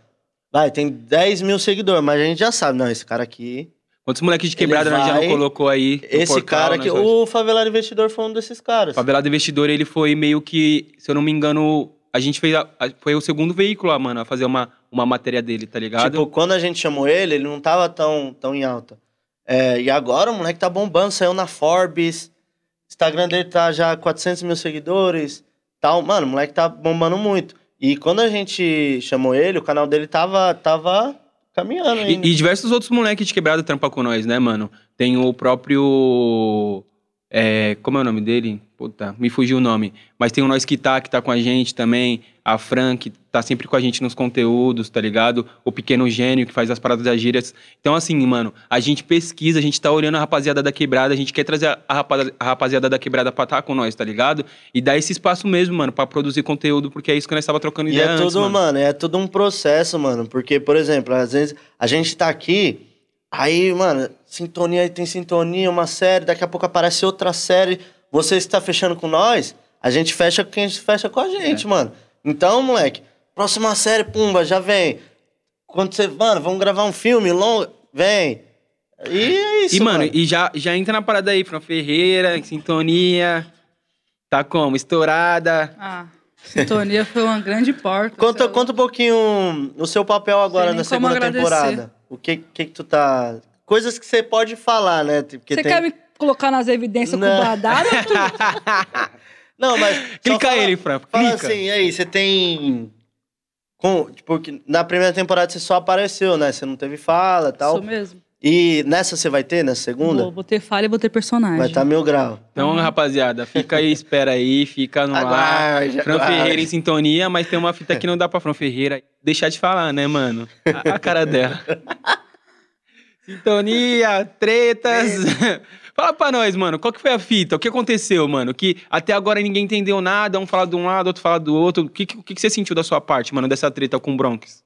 vai, tem 10 mil seguidores, mas a gente já sabe, não, esse cara aqui, Quantos moleques de quebrada nós já não vai- colocou aí? esse portal, cara né, que, o Favelado Investidor foi um desses caras. Favelado Investidor, ele foi meio que, se eu não me engano, a gente fez. a- a- foi o segundo veículo, lá, mano, a fazer uma, uma matéria dele, tá ligado? Tipo, quando a gente chamou ele, ele não tava tão, tão em alta. É, e agora o moleque tá bombando, saiu na Forbes, Instagram dele tá já 400 mil seguidores, tal. Mano, o moleque tá bombando muito. E quando a gente chamou ele, o canal dele tava, tava caminhando ainda. E, e diversos outros moleques de quebrada trampam com nós, né, mano? Tem o próprio. é, como é o nome dele? Puta, me fugiu o nome. Mas tem o Nós Que Tá, que tá com a gente também. A Fran, que tá sempre com a gente nos conteúdos, tá ligado? O Pequeno Gênio, que faz as paradas das gírias. Então, assim, mano, a gente pesquisa, a gente tá olhando a rapaziada da quebrada, a gente quer trazer a, rapaziada, a rapaziada da quebrada pra estar com nós, tá ligado? E dar esse espaço mesmo, mano, pra produzir conteúdo, porque é isso que nós tava trocando E ideia é antes, tudo, mano. mano, é tudo um processo, mano. Porque, por exemplo, às vezes a gente tá aqui, aí, mano, sintonia, aí tem sintonia, uma série, daqui a pouco aparece outra série. Você está fechando com nós, a gente fecha com quem fecha com a gente, É. mano. Então, moleque, próxima série, pumba, já vem. Quando você, mano, vamos gravar um filme longo, vem. E é isso, E, mano, e já, já entra na parada aí, Fran Ferreira, em sintonia. Tá como? Estourada. Ah, sintonia foi uma grande porta. Conta, lá. conta um pouquinho o seu papel agora na segunda agradecer. temporada. O que, que que tu tá... Coisas que você pode falar, né? Porque Você tem... quer me colocar nas evidências com Não. o Badara? *laughs* Não, mas... *laughs* Clica fala- ele, Fran. Fala Clica. assim, e aí, você tem... Com, tipo, que na primeira temporada você só apareceu, né? Você não teve fala e tal. Isso mesmo. E nessa você vai ter, nessa segunda? Vou, vou ter falha e vou ter personagem. Vai estar mil grau. Então, rapaziada, fica aí, espera aí, fica no ar. Aguarde, Fran aguarde. Ferreira em sintonia, mas tem uma fita que não dá pra Fran Ferreira deixar de falar, né, mano? A, a cara dela. *laughs* sintonia, tretas. Fala pra nós, mano, qual que foi a fita? O que aconteceu, mano? Que até agora ninguém entendeu nada, um fala de um lado, outro fala do outro. O que, que, o que que você sentiu da sua parte, mano, dessa treta com o Bronx?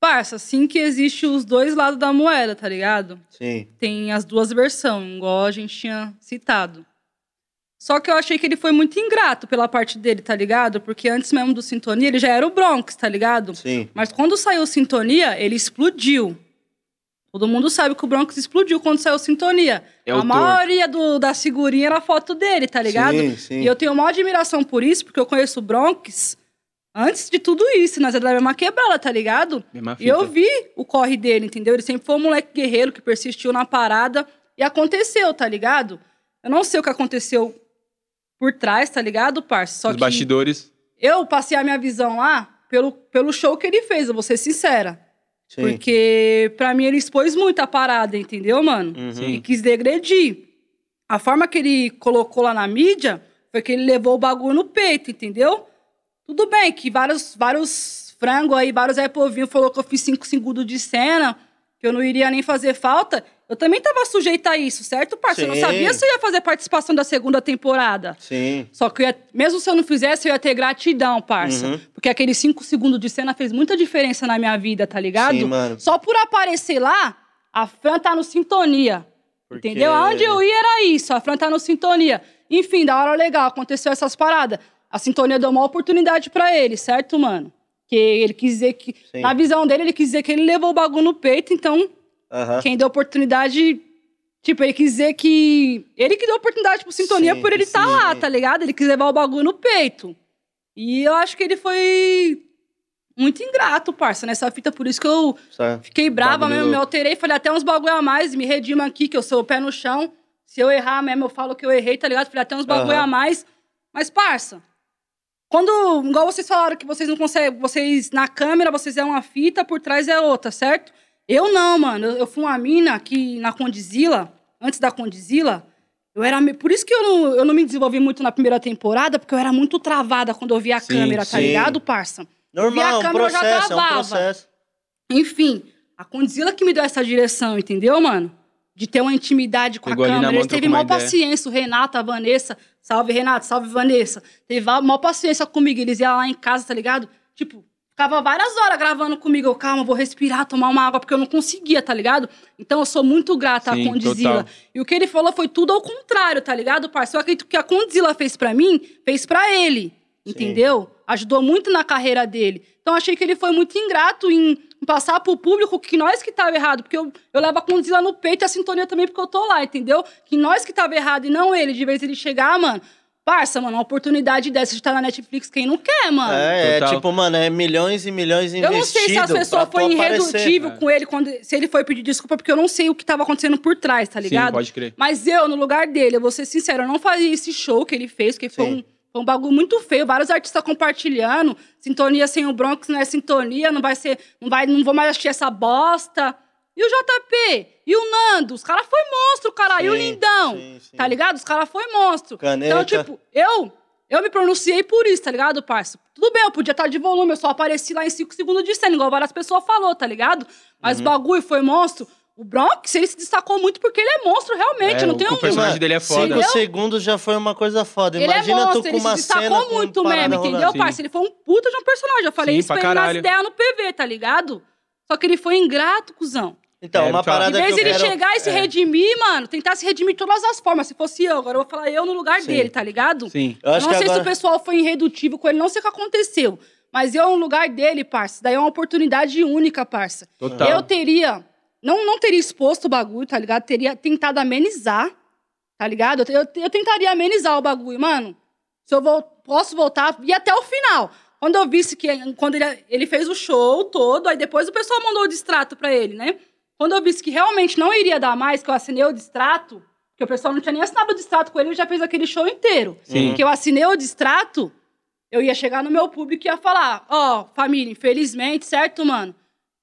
Parça, assim que existe os dois lados da moeda, tá ligado? Sim. Tem as duas versões, igual a gente tinha citado. Só que eu achei que ele foi muito ingrato pela parte dele, tá ligado? Porque antes mesmo do Sintonia, ele já era o Bronx, tá ligado? Sim. Mas quando saiu Sintonia, ele explodiu. Todo mundo sabe que o Bronx explodiu quando saiu Sintonia. É a maioria do, da figurinha era foto dele, tá ligado? Sim, sim. E eu tenho uma admiração por isso, porque eu conheço o Bronx antes de tudo isso. Nós era da mesma quebrada, tá ligado? E eu vi o corre dele, entendeu? Ele sempre foi um moleque guerreiro que persistiu na parada. E aconteceu, tá ligado? Eu não sei o que aconteceu por trás, tá ligado, parça? Só Os bastidores. eu passei a minha visão lá pelo, pelo show que ele fez, eu vou ser sincera. Sim. Porque, pra mim, ele expôs muito a parada, entendeu, mano? Uhum. E quis degredir. A forma que ele colocou lá na mídia foi que ele levou o bagulho no peito, entendeu? Tudo bem que vários, vários frangos aí, vários repovinhos falou que eu fiz cinco segundos de cena, que eu não iria nem fazer falta. Eu também tava sujeita a isso, certo, parça? Eu não sabia se eu ia fazer participação da segunda temporada. Sim. Só que ia- mesmo se eu não fizesse, eu ia ter gratidão, parça. Uhum. Porque aqueles cinco segundos de cena fez muita diferença na minha vida, tá ligado? Sim, mano. Só por aparecer lá, a Fran tá no sintonia. Porque- Entendeu? Aonde eu ia era isso, a Fran tá no sintonia. Enfim, da hora legal, aconteceu essas paradas. A sintonia deu uma oportunidade pra ele, certo, mano? Que ele quis dizer que, Sim. na visão dele, ele quis dizer que ele levou o bagulho no peito, então Aham. quem deu oportunidade. Tipo, ele quis dizer que. Ele que deu oportunidade pro Sintonia Sim, por ele estar sim. lá, tá ligado? Ele quis levar o bagulho no peito. E eu acho que ele foi muito ingrato, parça, nessa fita. Por isso que eu Só- fiquei brava Bagulho- mesmo, me alterei. Falei até uns bagulho a mais, me redima aqui, que eu sou o pé no chão. Se eu errar mesmo, eu falo que eu errei, tá ligado? Falei até uns bagulho Aham. a mais. Mas, parça, quando, igual vocês falaram que vocês não conseguem, vocês na câmera, vocês é uma fita, por trás é outra, certo? Eu não, mano. Eu, eu fui uma mina aqui na Condizila, antes da Condizila, eu era. me- Por isso que eu não, eu não me desenvolvi muito na primeira temporada, porque eu era muito travada quando eu via a Sim, câmera, tá sim. ligado, parça? Normal, é um câmera, eu já processo, é um processo. Enfim, a Condzilla que me deu essa direção, entendeu, mano? De ter uma intimidade com Pegou a câmera. Eles teve maior paciência, o Renato, a Vanessa. Salve, Renato, salve, Vanessa. Teve maior paciência comigo. Eles iam lá em casa, tá ligado? Tipo, ficava várias horas gravando comigo. Eu, calma, vou respirar, tomar uma água, porque eu não conseguia, tá ligado? Então eu sou muito grata Sim, à Condzilla. total. E o que ele falou foi tudo ao contrário, tá ligado, parceiro? Eu acredito que a Condzilla fez pra mim, fez pra ele. Entendeu? Ajudou muito na carreira dele. Então achei que ele foi muito ingrato em, em passar pro público que nós que tava errado. Porque eu, eu levo a Condzilla no peito e a sintonia também porque eu tô lá, entendeu? Que nós que tava errado e não ele. De vez ele chegar, mano. Parça, mano, uma oportunidade dessa de estar na Netflix, quem não quer, mano? É, é tipo, mano, é milhões e milhões Eu investidos não sei se as pessoas pra foi aparecer. irredutível É. com ele, quando, se ele foi pedir desculpa, porque eu não sei o que tava acontecendo por trás, tá ligado? Sim, pode crer. Mas eu, no lugar dele, eu vou ser sincero, eu não faria esse show que ele fez, que foi um, foi um bagulho muito feio, vários artistas compartilhando, sintonia sem o Bronx não é sintonia, não vai ser, não vai, não vou mais assistir essa bosta. E o JP? E o Nando? Os caras foi monstro, cara. e o Sim, Lindão? sim, sim. Tá ligado? Os caras foi monstro. Caneta. Então, tipo, eu, eu me pronunciei por isso, tá ligado, parça? Tudo bem, eu podia estar de volume, eu só apareci lá em 5 segundos de cena, igual várias pessoas falou, tá ligado? Uhum. Mas o bagulho foi monstro. O Bronx, ele se destacou muito porque ele é monstro, realmente. É, não o- tem o um... personagem dele é foda. Cinco segundos já foi uma coisa foda. Ele Imagina é monstro, tu com ele uma se cena destacou com muito parada mesmo, entendeu, Sim. parça? Ele foi um puta de um personagem. Eu falei Sim, isso pra ele nas ideias no PV, tá ligado? Só que ele foi ingrato, cuzão. Então, É, uma tchau. Em parada que vez eu de ele quero... chegar e se é. redimir, mano, tentar se redimir de todas as formas. Se fosse eu, agora eu vou falar eu no lugar Sim. dele, tá ligado? Sim. Eu Eu não que sei se agora... o pessoal foi irredutível com ele, não sei o que aconteceu. Mas eu, no lugar dele, parça, daí é uma oportunidade única, parça. Total. Eu teria. Não, não teria exposto o bagulho, tá ligado? Teria tentado amenizar, tá ligado? Eu, eu, eu tentaria amenizar o bagulho, mano. Se eu vou, posso voltar, e até o final. Quando eu visse que. Quando ele, ele fez o show todo, aí depois o pessoal mandou o distrato pra ele, né? Quando eu visse que realmente não iria dar mais, que eu assinei o distrato, que o pessoal não tinha nem assinado o distrato com ele, ele já fez aquele show inteiro. Sim. Que eu assinei o distrato, eu ia chegar no meu público e ia falar: Ó, família, infelizmente, certo, mano?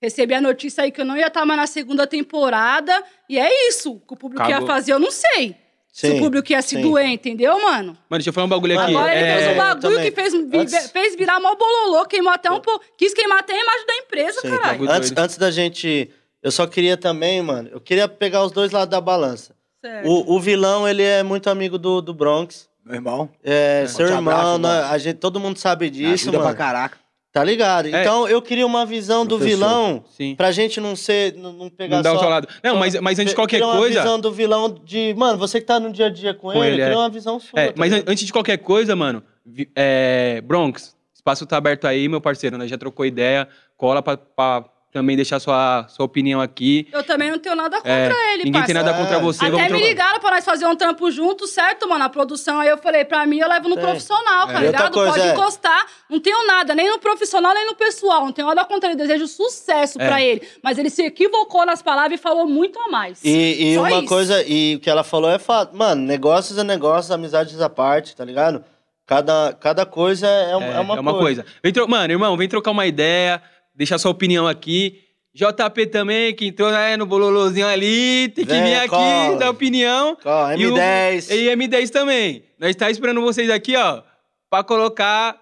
Recebi a notícia aí que eu não ia estar mais na segunda temporada. E é isso. O que o público Acabou. ia fazer, eu não sei. se Sim, o público ia se sim. doer, entendeu, mano? Mano, deixa eu falar um bagulho aqui. Agora ele É, fez um bagulho também. que fez, vi- Antes- fez virar mó bololô, queimou até um pouco. Quis queimar até a imagem da empresa, Sim. caralho. Bagulho Antes, antes da gente... Eu só queria também, mano... Eu queria pegar os dois lados da balança. Certo. O, o vilão, ele é muito amigo do, do Bronx. Meu irmão. É, seu Forte irmão, abraço, né? irmão. a gente, todo mundo sabe disso, Ajuda mano. pra caraca. Tá ligado? É. Então, eu queria uma visão do Professor. vilão Sim. pra gente não ser... Não, não pegar Não dá só... o seu lado. Não, mas, mas antes de qualquer queria uma coisa. visão do vilão de... Mano, você que tá no dia a dia com, Com ele, ele, eu queria é. uma visão sua. É, tá mas ligado? antes de qualquer coisa, mano, é, Bronx, espaço tá aberto aí, meu parceiro, né? Já trocou ideia, cola pra, pra também deixar sua, sua opinião aqui. Eu também não tenho nada contra É, ele, ninguém tem parça. nada contra É. você, Até vamos me ligaram pra nós fazer um trampo junto, certo, mano? A produção, aí eu falei, pra mim, eu levo no Tem. profissional, tá E outra ligado? coisa, Pode é- encostar. Não tenho nada, nem no profissional, nem no pessoal. Não tenho nada contra ele. Desejo sucesso É. pra ele. Mas ele se equivocou nas palavras e falou muito a mais. E, e Só uma isso. coisa, e o que ela falou é fato. Mano, negócios é negócios, amizades à parte, tá ligado? Cada, cada coisa é, um- É, é uma, coisa. Vem tro- Mano, irmão, vem trocar uma ideia, deixar sua opinião aqui. JP também, que entrou né, no bololozinho ali, tem que Vem, vir aqui, cola. dar opinião. Ó, E o- M10. E M10 também. Nós tá esperando vocês aqui, ó, pra colocar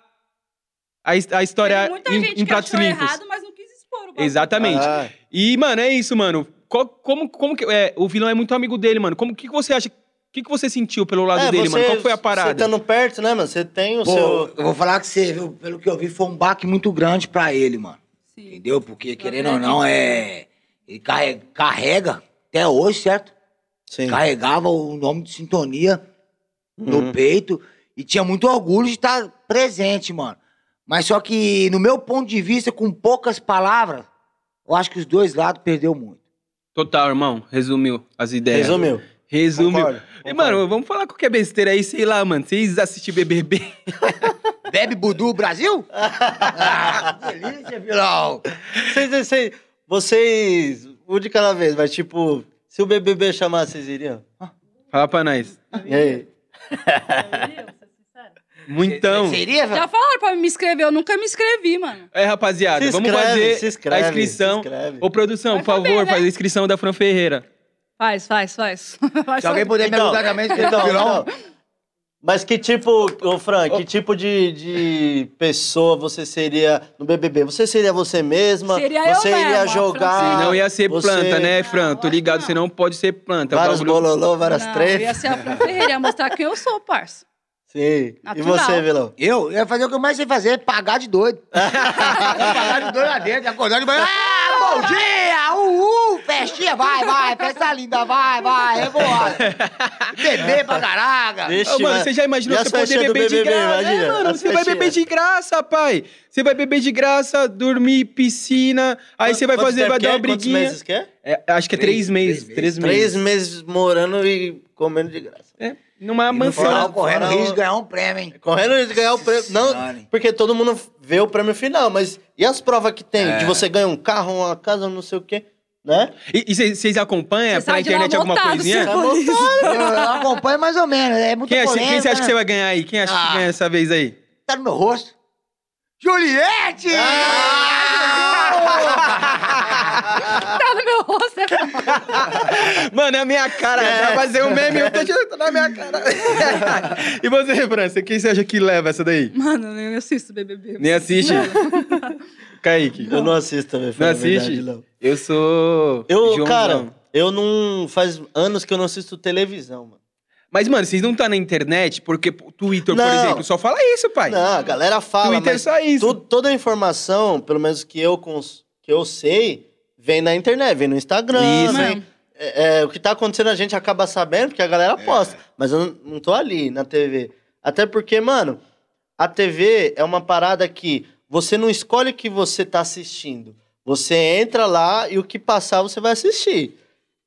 a, a história Tem muita em, gente em que achou limpos. errado, mas não quis expor o. Exatamente. Ah, E, mano, é isso, mano. Co- como, como que. É, o vilão é muito amigo dele, mano. Como que, que você acha? O que, que você sentiu pelo lado é, dele, você, mano? Qual foi a Você parada? estando perto, né, mano? Você tem o Pô, seu... eu vou falar que você, viu, pelo que eu vi, foi um baque muito grande pra ele, mano. Sim. Entendeu? Porque, querendo ou não, é. Ele carrega, carrega até hoje, certo? Sim. Carregava o nome de sintonia no Uhum. peito e tinha muito orgulho de estar presente, mano. Mas só que, no meu ponto de vista, com poucas palavras, eu acho que os dois lados perdeu muito. Total, irmão. Resumiu as ideias. Resumiu. Resumiu. Concordo, E, mano, vamos falar qualquer besteira aí, sei lá, mano. Vocês assistiram BBB? *laughs* Bebe Budu Brasil? ah, *laughs* que delícia, vilão! Vocês, vocês, vocês... Um de cada vez, mas tipo... Se o BBB chamar, vocês iriam? Fala pra nós. E aí? Muitão. Seria? Já falaram pra me inscrever, eu nunca me inscrevi, mano. É, rapaziada, Se vamos inscreve, fazer se inscreve, a inscrição. se inscreve. Ô, produção, Vai por favor, saber, né? faz a inscrição da Fran Ferreira. Faz, faz, faz. *laughs* Se alguém puder me Então, ajudar também, Então, vilão. então. Mas que tipo, ô Fran, que tipo de, de pessoa você seria no BBB? Você seria você mesma? Seria eu você iria mesma, jogar? Francine. Não ia ser você- planta, né, Fran? Tô ligado, não. você não pode ser planta. O Vários bagulho- bololô, várias Não, eu tretas? ia ser a Fran Ferreira, ia mostrar quem eu sou, parça. Sim. E Natural. você, vilão? Eu ia fazer o que eu mais sei fazer, pagar de doido. *laughs* pagar de doido lá dentro, acordar de manhã. Ah, bom dia! Festinha, vai, vai, festa linda, vai, vai, revoada. Beber pra caraca. Ô, mano, você já imaginou você poder beber de BBB, graça? imagina? É, mano, você vai beber de graça, pai. Você vai beber de graça, dormir, piscina. Aí você vai fazer, vai dar é? uma Quantos briguinha. meses que é? É, acho que é três, Três- meses. três Três, Três meses. meses morando e comendo de graça. É, numa E no mansão. final, correndo risco de ganhar um prêmio, hein? Correndo de ganhar o prêmio. Não, porque todo mundo vê o prêmio final, mas e as provas que tem? É. De você ganhar um carro, uma casa, não sei o quê, né? E vocês acompanham Você pela internet alguma montado, coisinha? *laughs* acompanho mais ou menos, é muito Quem, polêmica, quem você acha que né? você vai ganhar aí? Quem acha que Ah. ganha essa vez aí? Tá no meu rosto. Juliette! *laughs* Tá no meu rosto. é Mano, é a minha cara. Vai fazer um meme, eu tô tirando na minha cara. *laughs* e você, França, quem você acha que leva essa daí? Mano, eu nem assisto BBB. Nem assiste? Kaique. Eu não assisto também, Não assiste? verdade, não. Eu sou. Eu, Joãozão. cara, eu não. Faz anos que eu não assisto televisão, mano. Mas, mano, vocês não tá na internet porque o Twitter, por Não. exemplo, só fala isso, pai. Não, a galera fala, Twitter é só isso. tu- toda a informação, pelo menos que eu, cons- que eu sei, vem na internet, vem no Instagram, Isso. vem... É, é, o que tá acontecendo a gente acaba sabendo, porque a galera posta. Mas eu não, não tô ali na TV. Até porque, mano, a TV é uma parada que você não escolhe o que você tá assistindo. Você entra lá e o que passar você vai assistir.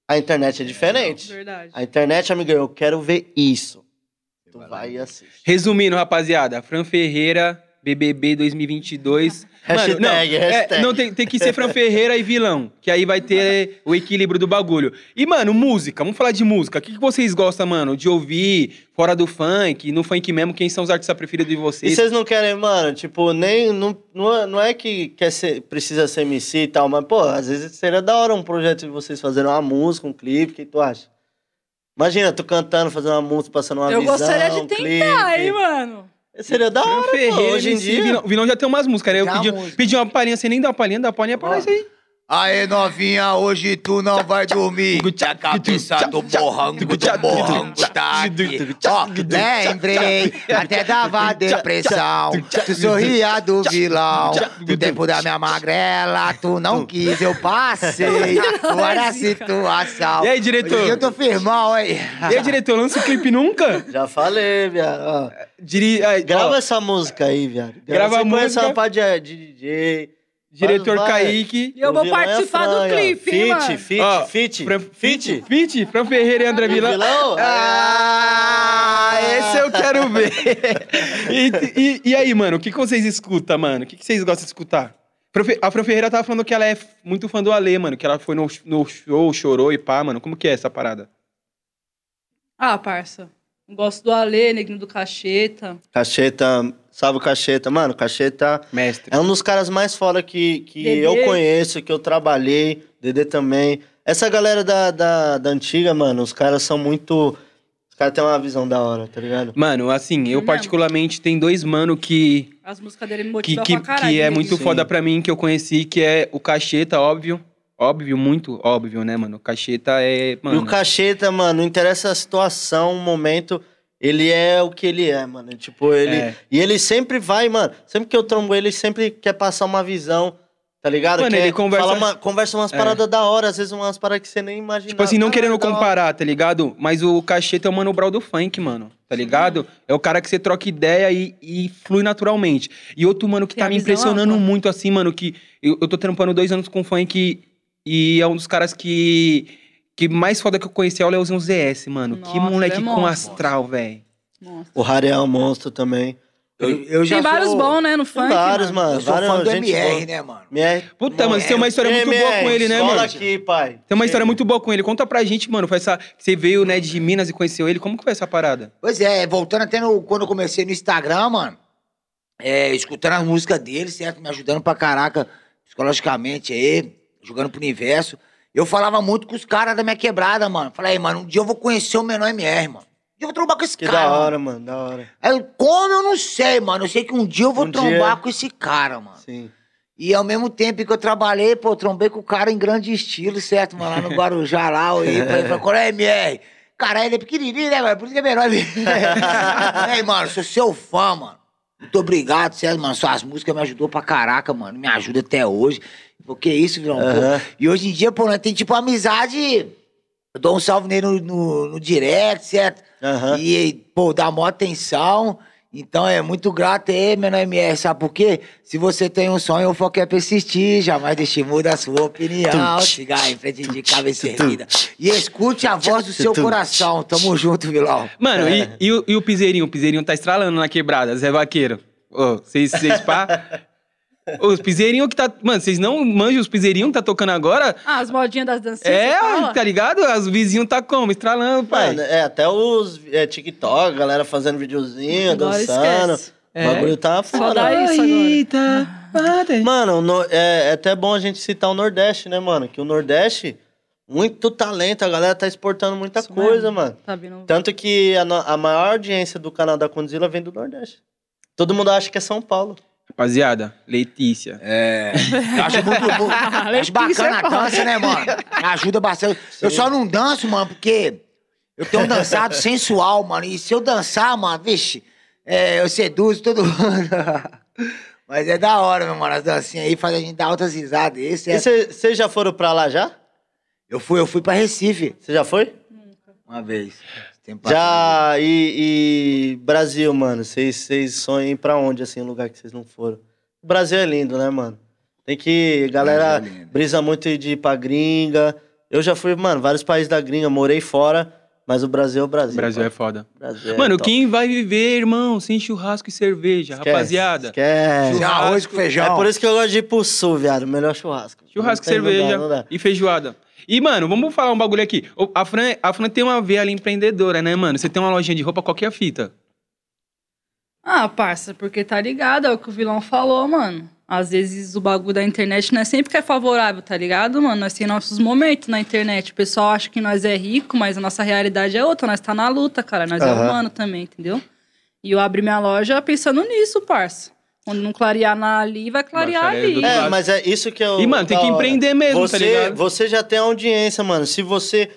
A internet é diferente. Verdade. A internet, amigo, eu quero ver isso. Tu vai e assiste. Resumindo, rapaziada, Fran Ferreira, BBB 2022. Hashtag, não, hashtag. É, não tem, tem que ser Fran Ferreira e vilão, que aí vai ter o equilíbrio do bagulho. E, mano, música, vamos falar de música. O que, que vocês gostam, mano, de ouvir fora do funk, no funk mesmo? Quem são os artistas preferidos de E vocês? vocês não querem, mano, tipo, nem. Não, não, é, é que quer ser, precisa ser MC e tal, mas, pô, às vezes seria da hora um projeto de vocês fazerem uma música, um clipe, o que tu acha? Imagina, tu cantando, fazendo uma música, passando uma Eu visão, gostaria de um tentar, clipe. hein, mano. Seria da hora, pô, Ferreira, hoje em dia. Vilão, vilão já tem umas músicas, né? Eu Já pedi, música. pedi uma palhinha, você nem dá uma palhinha, dá uma palhinha pra Ó. nós aí. Aê, novinha, hoje tu não vai dormir. A cabeça do morrango, do morrango tá aqui. Ó, lembrei, até dava depressão. Tu sorria do vilão. Do tempo da minha magrela, tu não quis, eu passei. Olha a situação. E aí, diretor? Hoje Eu tô firmão, hein? E aí, diretor, lança o clipe nunca? Já falei, viado. Diri, Grava ó, essa música aí, viado. Grava Você a conhece música. uma parte de, de DJ. Diretor Vai, vai. Kaique. E eu O vou vilão é participar do clipe, hein, mano. Fit, fit, Ó, fit, Fran- fit. Fit, Fran Ferreira e André O Vilão. vilão? Ah, esse eu quero ver. E, e- e aí, mano, o que, que vocês escutam, mano? O que, que vocês gostam de escutar? A Fran Ferreira tava falando que ela é f- muito fã do Alê, mano. Que ela foi no, no show, chorou e pá, mano. Como que é essa parada? Ah, parça. Gosto do Alê, Neguinho do Cacheta. Cacheta, Salve o Cacheta. Mano, o Cacheta Mestre. é um dos caras mais foda que, que Dedê. eu conheço, que eu trabalhei. Dedê também. Essa galera da, da, da antiga, mano, os caras são muito. Os caras têm uma visão da hora, tá ligado? Mano, assim, eu particularmente tem dois mano que As músicas dele me que, motivam que, pra caralho. que é né? muito Sim. foda pra mim, que eu conheci, que é o Cacheta, óbvio. Óbvio, muito óbvio, né, mano? O Cacheta é. E Mano, o Cacheta, mano, não interessa a situação, o momento, ele é o que ele é, mano. Tipo, ele. É. E ele sempre vai, mano. Sempre que eu trombo ele, ele sempre quer passar uma visão, tá ligado? Mano, Quer- ele conversa- fala uma- conversa umas É. paradas da hora, às vezes umas paradas que você nem imagina. Tipo assim, não querendo da hora. comparar, tá ligado? Mas o Cacheta é o Mano Brown do funk, mano. Tá ligado? É o cara que você troca ideia e, e flui naturalmente. E outro mano que Tem tá me impressionando muito, assim, mano, que eu, eu tô trampando dois anos com funk e é um dos caras que. Que mais foda que eu conheci é o Leozinho ZS, mano. que Nossa, moleque é com monstro. astral, velho. Nossa. O Harry é um monstro também. Eu, eu já Tem vários sou, bons, né, no Tem funk. vários, mano. mano. Eu sou vários, fã do gente MR, boa. né, mano? MR. Puta, mano, você tem uma história muito MR, boa com ele, né, cola mano? aqui, pai. Tem uma história muito boa com ele. Conta pra gente, mano. Foi essa... Você veio, né, de Minas e conheceu ele. Como que foi essa parada? Pois é, voltando até no, quando eu comecei no Instagram, mano, é, escutando as músicas dele, certo? Me ajudando pra caraca, psicologicamente aí, jogando pro universo. Eu falava muito com os caras da minha quebrada, mano. Falei, mano, um dia eu vou conhecer o menor MR, mano. Um dia eu vou trombar com esse Que cara. da mano. hora, mano, da hora. Aí, como eu não sei, mano. Eu sei que um dia eu vou Um trombar dia- com esse cara, mano. Sim. E ao mesmo tempo que eu trabalhei, pô, eu trombei com o cara em grande estilo, certo, mano? Lá no Guarujá, lá, eu ia pra ele, falei, qual é MR? Cara, ele é pequenininho, né, mano? Por isso que é menor ali. *laughs* Ei, mano, sou seu fã, mano. Muito obrigado, certo, mano? Suas músicas me ajudou pra caraca, mano. Me ajuda até hoje. Porque isso, vilão. Aham. E hoje em dia, pô, né, tem tipo amizade. Eu dou um salve nele no, no, no direct, certo? Aham. E, pô, dá maior atenção. Então é muito grato aí, menor MR, sabe por quê? Se você tem um sonho, o foco é persistir, jamais deixe mudar a sua opinião. Siga em frente de cabeça erguida. E escute a voz do seu coração. Tamo junto, vilão. Mano, e, e o, e o Piseirinho? O Piseirinho tá estralando na quebrada, Zé Vaqueiro. Ô, vocês, vocês pá... *laughs* Os Piseirinho que tá... Mano, vocês não manjam os Piseirinho que tá tocando agora? Ah, as modinhas das dancinhas. É, você fala? tá ligado? Os vizinhos tá como? Estralando, pai. Mano, é, até os é, TikTok, galera fazendo videozinho, Agora dançando. esquece. O bagulho tá Só foda. dá isso agora. Mano, no- é, é até bom a gente citar o Nordeste, né, mano? Que o Nordeste, muito talento, a galera tá exportando muita Isso coisa, mesmo. mano. Tá vindo. Tanto que a, a maior audiência do canal da Condzilla vem do Nordeste. Todo mundo acha que é São Paulo. Rapaziada, Letícia. É. Eu *laughs* acho muito. muito acho Letícia bacana é a dança, né, mano? Ajuda bastante. Eu só não danço, mano, porque eu tenho um dançado sensual, mano. E se eu dançar, mano, vixe, é, eu seduzo todo mundo. *laughs* Mas é da hora, meu mano. As dancinhas aí fazem a gente dar altas risadas. Esse é... E vocês já foram pra lá já? Eu fui, eu fui pra Recife Você já foi? uma vez. Já. E, e Brasil, mano? Vocês sonham ir pra onde, assim, um lugar que vocês não foram? O Brasil é lindo, né, mano? Tem que. Galera é brisa muito de ir pra gringa. Eu já fui, mano, vários países da gringa, morei fora, mas o Brasil é o Brasil. O Brasil é foda. Brasil é Mano, top. quem vai viver, irmão, sem churrasco e cerveja, Esquece, rapaziada? Esquece. Já arroz com feijão. É por isso que eu gosto de ir pro sul, viado. Melhor churrasco. Churrasco, cerveja dá. e feijoada. E, mano, vamos falar um bagulho aqui. A Fran, a Fran tem uma veia ali empreendedora, né, mano? Você tem uma lojinha de roupa, qualquer fita. Ah, parça, porque tá ligado, é o que o vilão falou, mano. Às vezes o bagulho da internet não é sempre que é favorável, tá ligado, mano? Nós temos nossos momentos na internet. O pessoal acha que nós é rico, mas a nossa realidade é outra. Nós tá na luta, cara. Nós é Aham. humano também, entendeu? E eu abri minha loja pensando nisso, parça. Quando não clarear na ali, vai clarear Nossa, é ali. É, mas é isso que eu. E, mano, tem que hora. empreender mesmo, você, tá ligado? Você já tem audiência, mano. Se você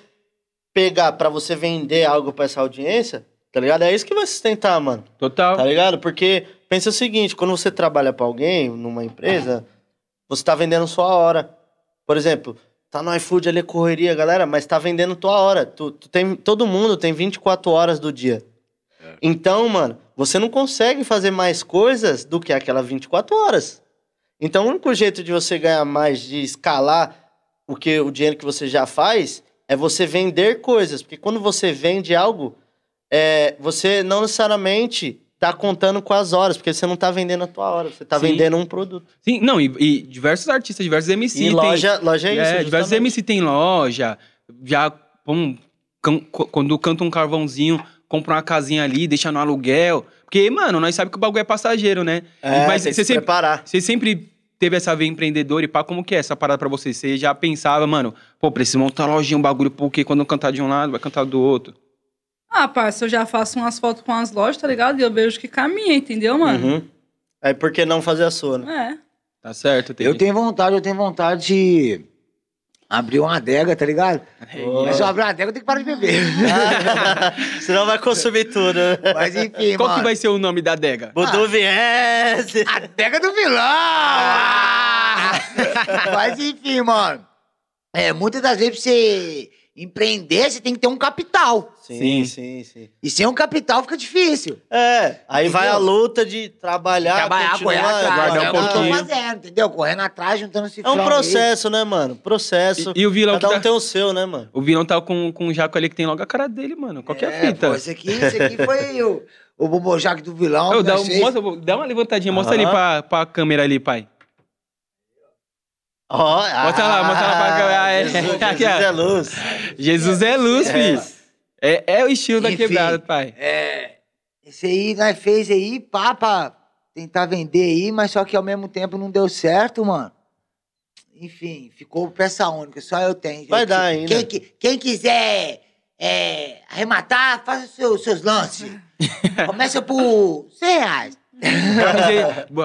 pegar pra você vender algo pra essa audiência, tá ligado? É isso que vai sustentar, mano. Total. Tá ligado? Porque pensa o seguinte: quando você trabalha pra alguém, numa empresa, você tá vendendo sua hora. Por exemplo, tá no iFood ali, correria, galera, mas tá vendendo tua hora. Tu, tu tem, todo mundo tem 24 horas do dia. Então, mano, você não consegue fazer mais coisas do que aquelas 24 horas. Então, o único jeito de você ganhar mais, de escalar o que o dinheiro que você já faz, é você vender coisas. Porque quando você vende algo, é, você não necessariamente tá contando com as horas, porque você não tá vendendo a tua hora, você tá Sim. vendendo um produto. Sim, não, e, e diversos artistas, diversos MC. E tem- loja, loja é isso. É, diversos. MC tem loja, já co- quando canta um carvãozinho, compra uma casinha ali, deixa no aluguel. Porque, mano, nós sabemos que o bagulho é passageiro, né? É, Mas você se sempre, preparar. você sempre teve essa veia empreendedora e pá, como que é essa parada pra você? Você já pensava, mano, pô, preciso montar lojinha, um bagulho, porque quando eu cantar de um lado, vai cantar do outro. Ah, parça, eu já faço umas fotos com as lojas, tá ligado? E eu vejo que caminha, entendeu, mano? Uhum. Aí por que não fazer a sua, né? É. Tá certo? Eu tenho vontade, eu tenho vontade de abrir uma adega, tá ligado? Mas se eu abrir uma adega, eu tenho que parar de beber. *laughs* Senão vai consumir tudo. Mas enfim, Qual mano. que vai ser o nome da adega? Budu viesse. Adega do vilão! Ah! Mas enfim, mano. É, muitas das vezes pra você empreender, você tem que ter um capital. Sim, Sim. sim, sim. E sem um capital fica difícil. É, aí vai a Entendeu? luta de trabalhar, Trabalhar, continuar, correr atrás. guardar É um o que eu tô pouquinho. fazendo, entendeu? Correndo atrás, juntando esse É um processo, né, mano? Processo. E, e o vilão Cada que um tá... tem o seu, né, mano? O vilão tá com, com um jaco ali que tem logo a cara dele, mano. Qualquer é, fita. Pô, esse aqui, esse aqui foi *laughs* o, o Bobojac do vilão. Que dá, um- mostra- dá uma levantadinha, mostra Aham. ali pra, pra câmera ali, pai. Ó, Mostra lá, mostra lá pra câmera. Ah, é. Jesus, *laughs* Aqui, Jesus é luz. Jesus é luz, É. filho. É, é o estilo da Enfim. quebrada, pai. É, esse aí nós fez aí, pá, pra tentar vender aí, mas só que ao mesmo tempo não deu certo, mano. Enfim, ficou peça única, só eu tenho. Vai dar ainda. Quem, quem quiser é, arrematar, faça os seus, seus lances. *laughs* Começa por 100 reais.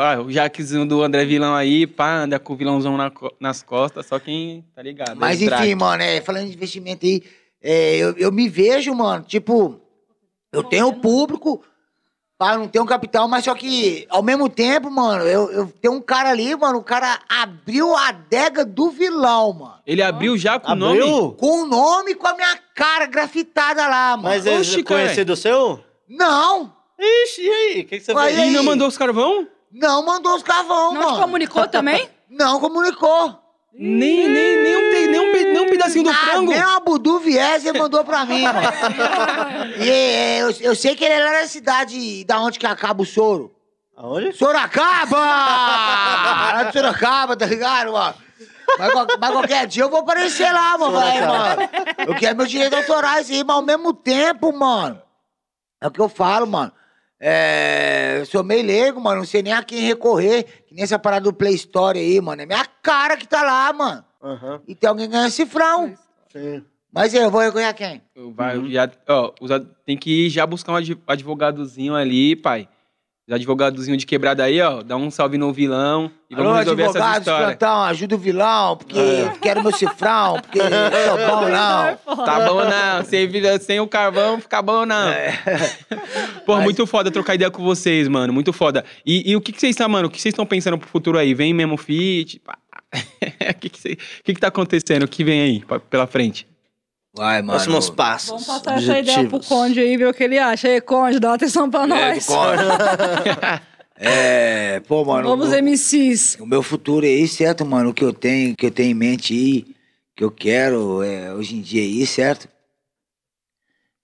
Ah, o jaquezinho do André Vilão aí, pá, anda com o vilãozão na nas costas, só quem tá ligado. Mas é Drake. enfim, mano, é, falando de investimento aí, é, eu, eu me vejo, mano, tipo, eu tenho público, pá, não tenho capital, mas só que, ao mesmo tempo, mano, eu, eu tenho um cara ali, mano, o cara abriu a adega do vilão, mano. Ele abriu já com o nome? Com o nome e com a minha cara grafitada lá, mano. Mas é Oxi, cara. conhecido seu? Não, Ixi, e aí? O que, que você Mas fez? E aí? não mandou os carvão? não mandou os carvão, Não te mano. comunicou também? Não comunicou. Nem, nem, nem, um, pedacinho do Ah, frango? Nem uma Budu viés ele mandou pra mim, mano. *laughs* E é, eu, eu sei que ele é lá na cidade da onde que acaba o soro. Aonde? Sorocaba! *laughs* lá de Sorocaba, tá ligado, mano? Mas, mas qualquer dia eu vou aparecer lá, mano. Vai, mano. Eu quero meus direitos autorais aí, mas ao mesmo tempo, mano. É o que eu falo, mano. É, eu sou meio leigo, mano. Não sei nem a quem recorrer. Que nem essa parada do Play Store aí, mano. É minha cara que tá lá, mano. Aham, E tem alguém ganhando cifrão. sim. Mas eu vou a quem? Vai, já, ó, tem que ir já buscar um adv- advogadozinho ali, pai. Os advogadozinho de quebrada aí, ó. Dá um salve no vilão e vamos Alô, resolver essas advogados, histórias. plantão, ajuda o vilão, porque eu quero meu cifrão, porque eu sou bom, *laughs* não. Tá bom não, sem, sem o carvão fica bom não. Pô, muito foda trocar ideia com vocês, mano, muito foda. E, e o que, que vocês estão, mano, o que vocês estão pensando pro futuro aí? Vem mesmo fit? Pá. *laughs* O que, que, que que tá acontecendo? O que vem aí pa- pela frente? Vai, mano. Próximos passos. Vamos passar essa ideia pro objetivos. Conde aí, ver o que ele acha. Aí, Conde, dá uma atenção pra É, nós. *laughs* É, pô, mano. Novos o, MCs. o meu futuro aí, certo, mano? O que eu tenho, que eu tenho em mente aí, que eu quero é, hoje em dia aí, certo?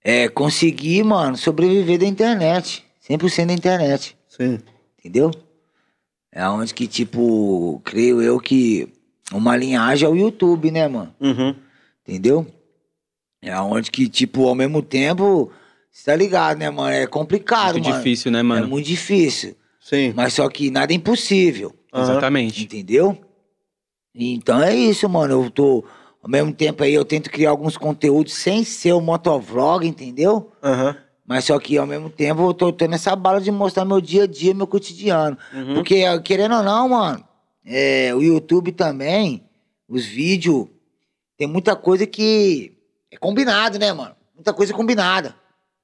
É conseguir, mano, sobreviver da internet. 100% da internet. Sim. Entendeu? É onde que, tipo, creio eu que uma linhagem é o YouTube, né, mano? Uhum. Entendeu? É onde que, tipo, ao mesmo tempo, você tá ligado, né, mano? É complicado, Muito mano. difícil, né, É mano? muito difícil. Sim. Mas só que nada é impossível. Aham. Exatamente. Entendeu? Então é isso, mano. Eu tô. Ao mesmo tempo aí, eu tento criar alguns conteúdos sem ser o motovlog, entendeu? Aham. Mas só que ao mesmo tempo eu tô, tô nessa bala de mostrar meu dia a dia, meu cotidiano. Uhum. Porque, querendo ou não, mano, é, o YouTube também, os vídeos, tem muita coisa que é combinado, né, mano? Muita coisa combinada.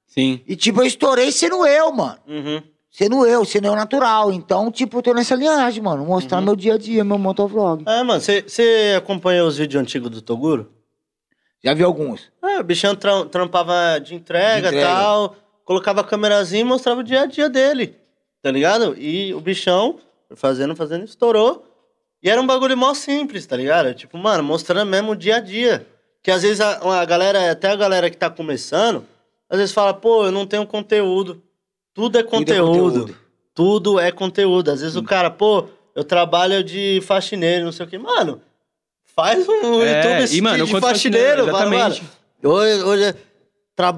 Sim. E, tipo, eu estourei sendo eu, mano. Uhum. Sendo eu, sendo eu natural. Então, tipo, eu tô nessa linhagem, mano. Mostrar meu dia a dia, meu motovlog. É, mano, você acompanhou os vídeos antigos do Toguro? Já vi alguns. É, o bichão tra- trampava de entrega e tal, colocava a câmerazinha e mostrava o dia a dia dele, tá ligado? E o bichão, fazendo, fazendo, estourou. E era um bagulho mó simples, tá ligado? Tipo, mano, mostrando mesmo o dia a dia. Que às vezes a, a galera, até a galera que tá começando, às vezes fala, pô, eu não tenho conteúdo. Tudo é Tudo é conteúdo. conteúdo. Tudo é conteúdo. Às vezes o cara, pô, eu trabalho de faxineiro, não sei o quê. Mano, faz um É, YouTube e, mano, de faxineiro, exatamente. mano. Hoje, hoje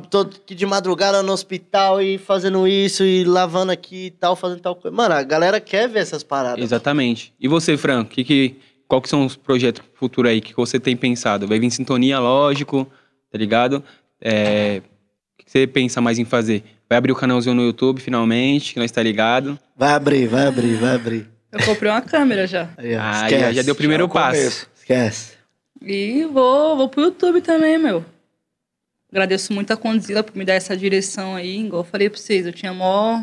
tô aqui de madrugada no hospital e fazendo isso e lavando aqui e tal, fazendo tal coisa. Mano, a galera quer ver essas paradas. Exatamente. E você, Fran, que que, qual que são os projetos futuros aí que você tem pensado? Vai vir sintonia, lógico, tá ligado? É, o que você pensa mais em fazer? Vai abrir o canalzinho no YouTube, finalmente, que nós tá ligado. Vai abrir, vai abrir, vai abrir. Eu comprei uma câmera já. Aí, Ah, já, já deu o primeiro Já é passo. Esquece. E vou, vou pro YouTube também, meu. Agradeço muito a Condzilla por me dar essa direção aí. Igual eu falei pra vocês, eu tinha mó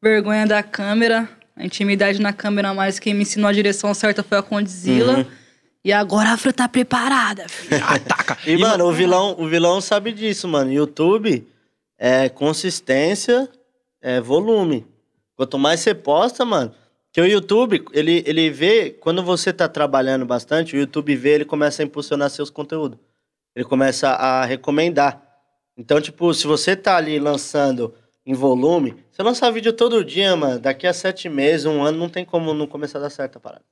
vergonha da câmera, a intimidade na câmera, mas quem me ensinou a direção certa foi a Condzilla. E agora a Fran tá preparada, filho. *laughs* Ataca! E, mano, o vilão, o vilão sabe disso, mano. YouTube é consistência, é volume. Quanto mais você posta, mano. Que o YouTube, ele, ele vê, quando você tá trabalhando bastante, o YouTube vê, ele começa a impulsionar seus conteúdos. Ele começa a recomendar. Então, tipo, se você tá ali lançando em volume, você lançar vídeo todo dia, mano, daqui a sete meses, um ano, não tem como não começar a dar certo a parada.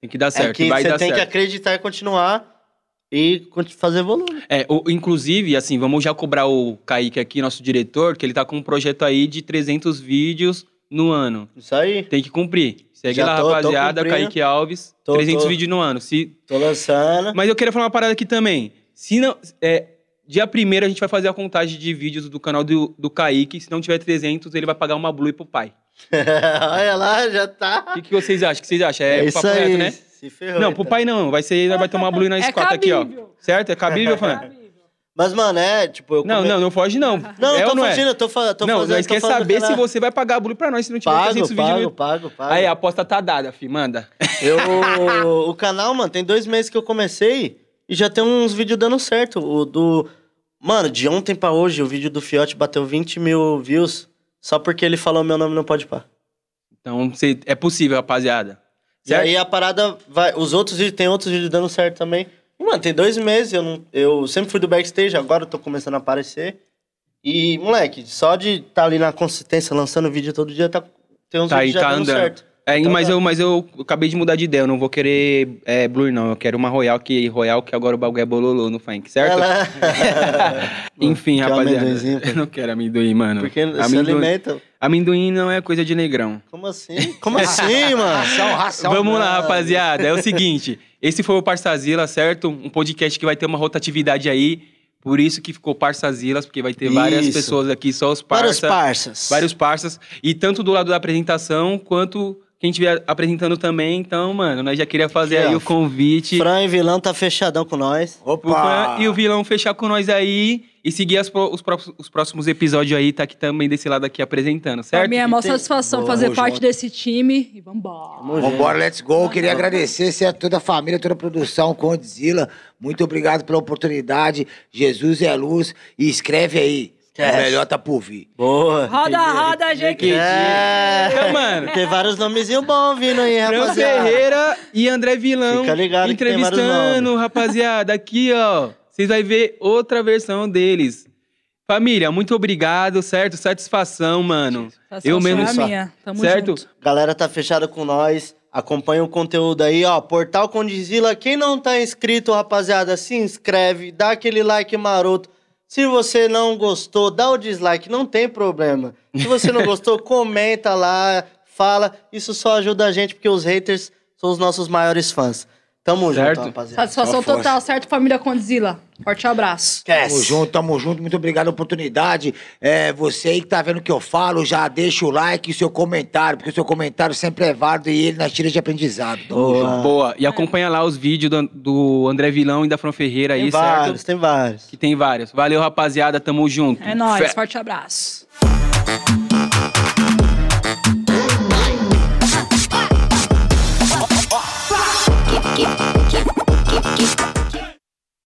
Tem que dar certo, é que vai você dar tem certo. que acreditar e continuar e fazer volume. É, o- inclusive, assim, vamos já cobrar o Kaique aqui, nosso diretor, que ele tá com um projeto aí de 300 vídeos no ano. Isso aí. Tem que cumprir. Segue Já lá, tô- tô rapaziada, cumprindo. Kaique Alves, Tô- 300 tô. vídeos no ano. Se, Tô lançando. Mas eu queria falar uma parada aqui também. Se não. É, dia primeiro a gente vai fazer a contagem de vídeos do canal do, do Kaique. Se não tiver 300, ele vai pagar uma Blue pro pai. *laughs* Olha lá, já tá. O que, que vocês acham? O que vocês acham? É, É, é isso papo aí. reto, né? Se ferrou. Não, pro então. pai não. Vai ser, vai tomar Blue nós É quatro aqui, ó. cabível. Certo? É cabível, *laughs* Fran? Mas, mano, é, tipo, eu Não, come- não, não foge não. *laughs* Não, é tô não fugindo, é? eu tô, fa tô não, fazendo. nós quer saber se você vai pagar Blue pra nós se não tiver Pago, 300 pago, vídeos. pago, pago. Aí, a aposta tá dada, fi. Manda. *laughs* Eu, o canal, mano, tem dois meses que eu comecei e já tem uns vídeos dando certo. O do. Mano, de ontem pra hoje, o vídeo do Fiote bateu 20 mil views só porque ele falou meu nome não pode pá. Então, é possível, rapaziada. E Certo? aí a parada vai. Os outros vídeos, tem outros vídeos dando certo também. Mano, tem dois meses, eu, não, eu sempre fui do backstage, agora eu tô começando a aparecer. E, moleque, só de estar tá ali na consistência, lançando vídeo todo dia, tá, tem uns Tá aí, vídeos já tá dando andando. certo. É, Então mas, tá. eu, mas eu acabei de mudar de ideia. Eu não vou querer é, Blue, não. Eu quero uma Royal que, Royal, que agora o bagulho é bololô no funk, certo? Ela... *laughs* Enfim, Quer um rapaziada. *laughs* Eu não quero amendoim, mano. Porque se amendoim, alimenta. amendoim não é coisa de negrão. Como assim? Como assim, *laughs* mano? Ração, ração. Vamos lá, não. rapaziada. É o seguinte. Esse foi o Parçazila, certo? Um podcast que vai ter uma rotatividade aí. Por isso que ficou Parçazilas, porque vai ter várias Isso. pessoas aqui, só os Vários parça. parças. vários parças. E tanto do lado da apresentação, quanto quem estiver apresentando também. Então, mano, nós já queria fazer Aqui, aí ó. o convite. Fran e vilão tá fechadão com nós. Opa! Fran e o vilão fechar com nós aí e seguir as os, os próximos episódios aí, tá aqui também desse lado aqui apresentando, Pra certo? mim é uma satisfação Boa, fazer parte junto. desse time. E vambora. Junto. Vambora, let's go. Queria agradecer a toda a família, toda a produção, Condzilla. Muito obrigado pela oportunidade. Jesus é luz. E escreve aí. O Esquece. melhor tá por vir. Boa. Roda, roda, gente. É. Então, mano. Tem vários nomezinhos bons vindo aí, Fran rapaziada. Ferreira e André Vilão Fica ligado que tem vários entrevistando, rapaziada. Aqui, ó. Vocês vão ver outra versão deles. Família, muito obrigado, certo? Satisfação, mano. Eu mesmo é só. minha. Tamo certo? junto. Galera tá fechada com nós. Acompanha o conteúdo aí, ó. Portal Condizila. Quem não tá inscrito, rapaziada, se inscreve, dá aquele like maroto. Se você não gostou, dá o dislike, não tem problema. Se você não gostou, *laughs* comenta lá, fala. Isso só ajuda a gente, porque os haters são os nossos maiores fãs. Tamo Certo. junto, rapaziada. Satisfação Só força. total, certo, família Condzilla? Forte abraço. Tamo junto, tamo junto. Muito obrigado pela oportunidade. É, você aí que tá vendo o que eu falo, já deixa o like e o seu comentário, porque o seu comentário sempre é válido e ele nas tiras de aprendizado. Tamo Boa. junto. Boa. E acompanha lá os vídeos do, do André Vilão e da Fran Ferreira Tem aí, vários, certo? tem vários. Que tem vários. Valeu, rapaziada. Tamo junto. É nóis, Fé. forte abraço.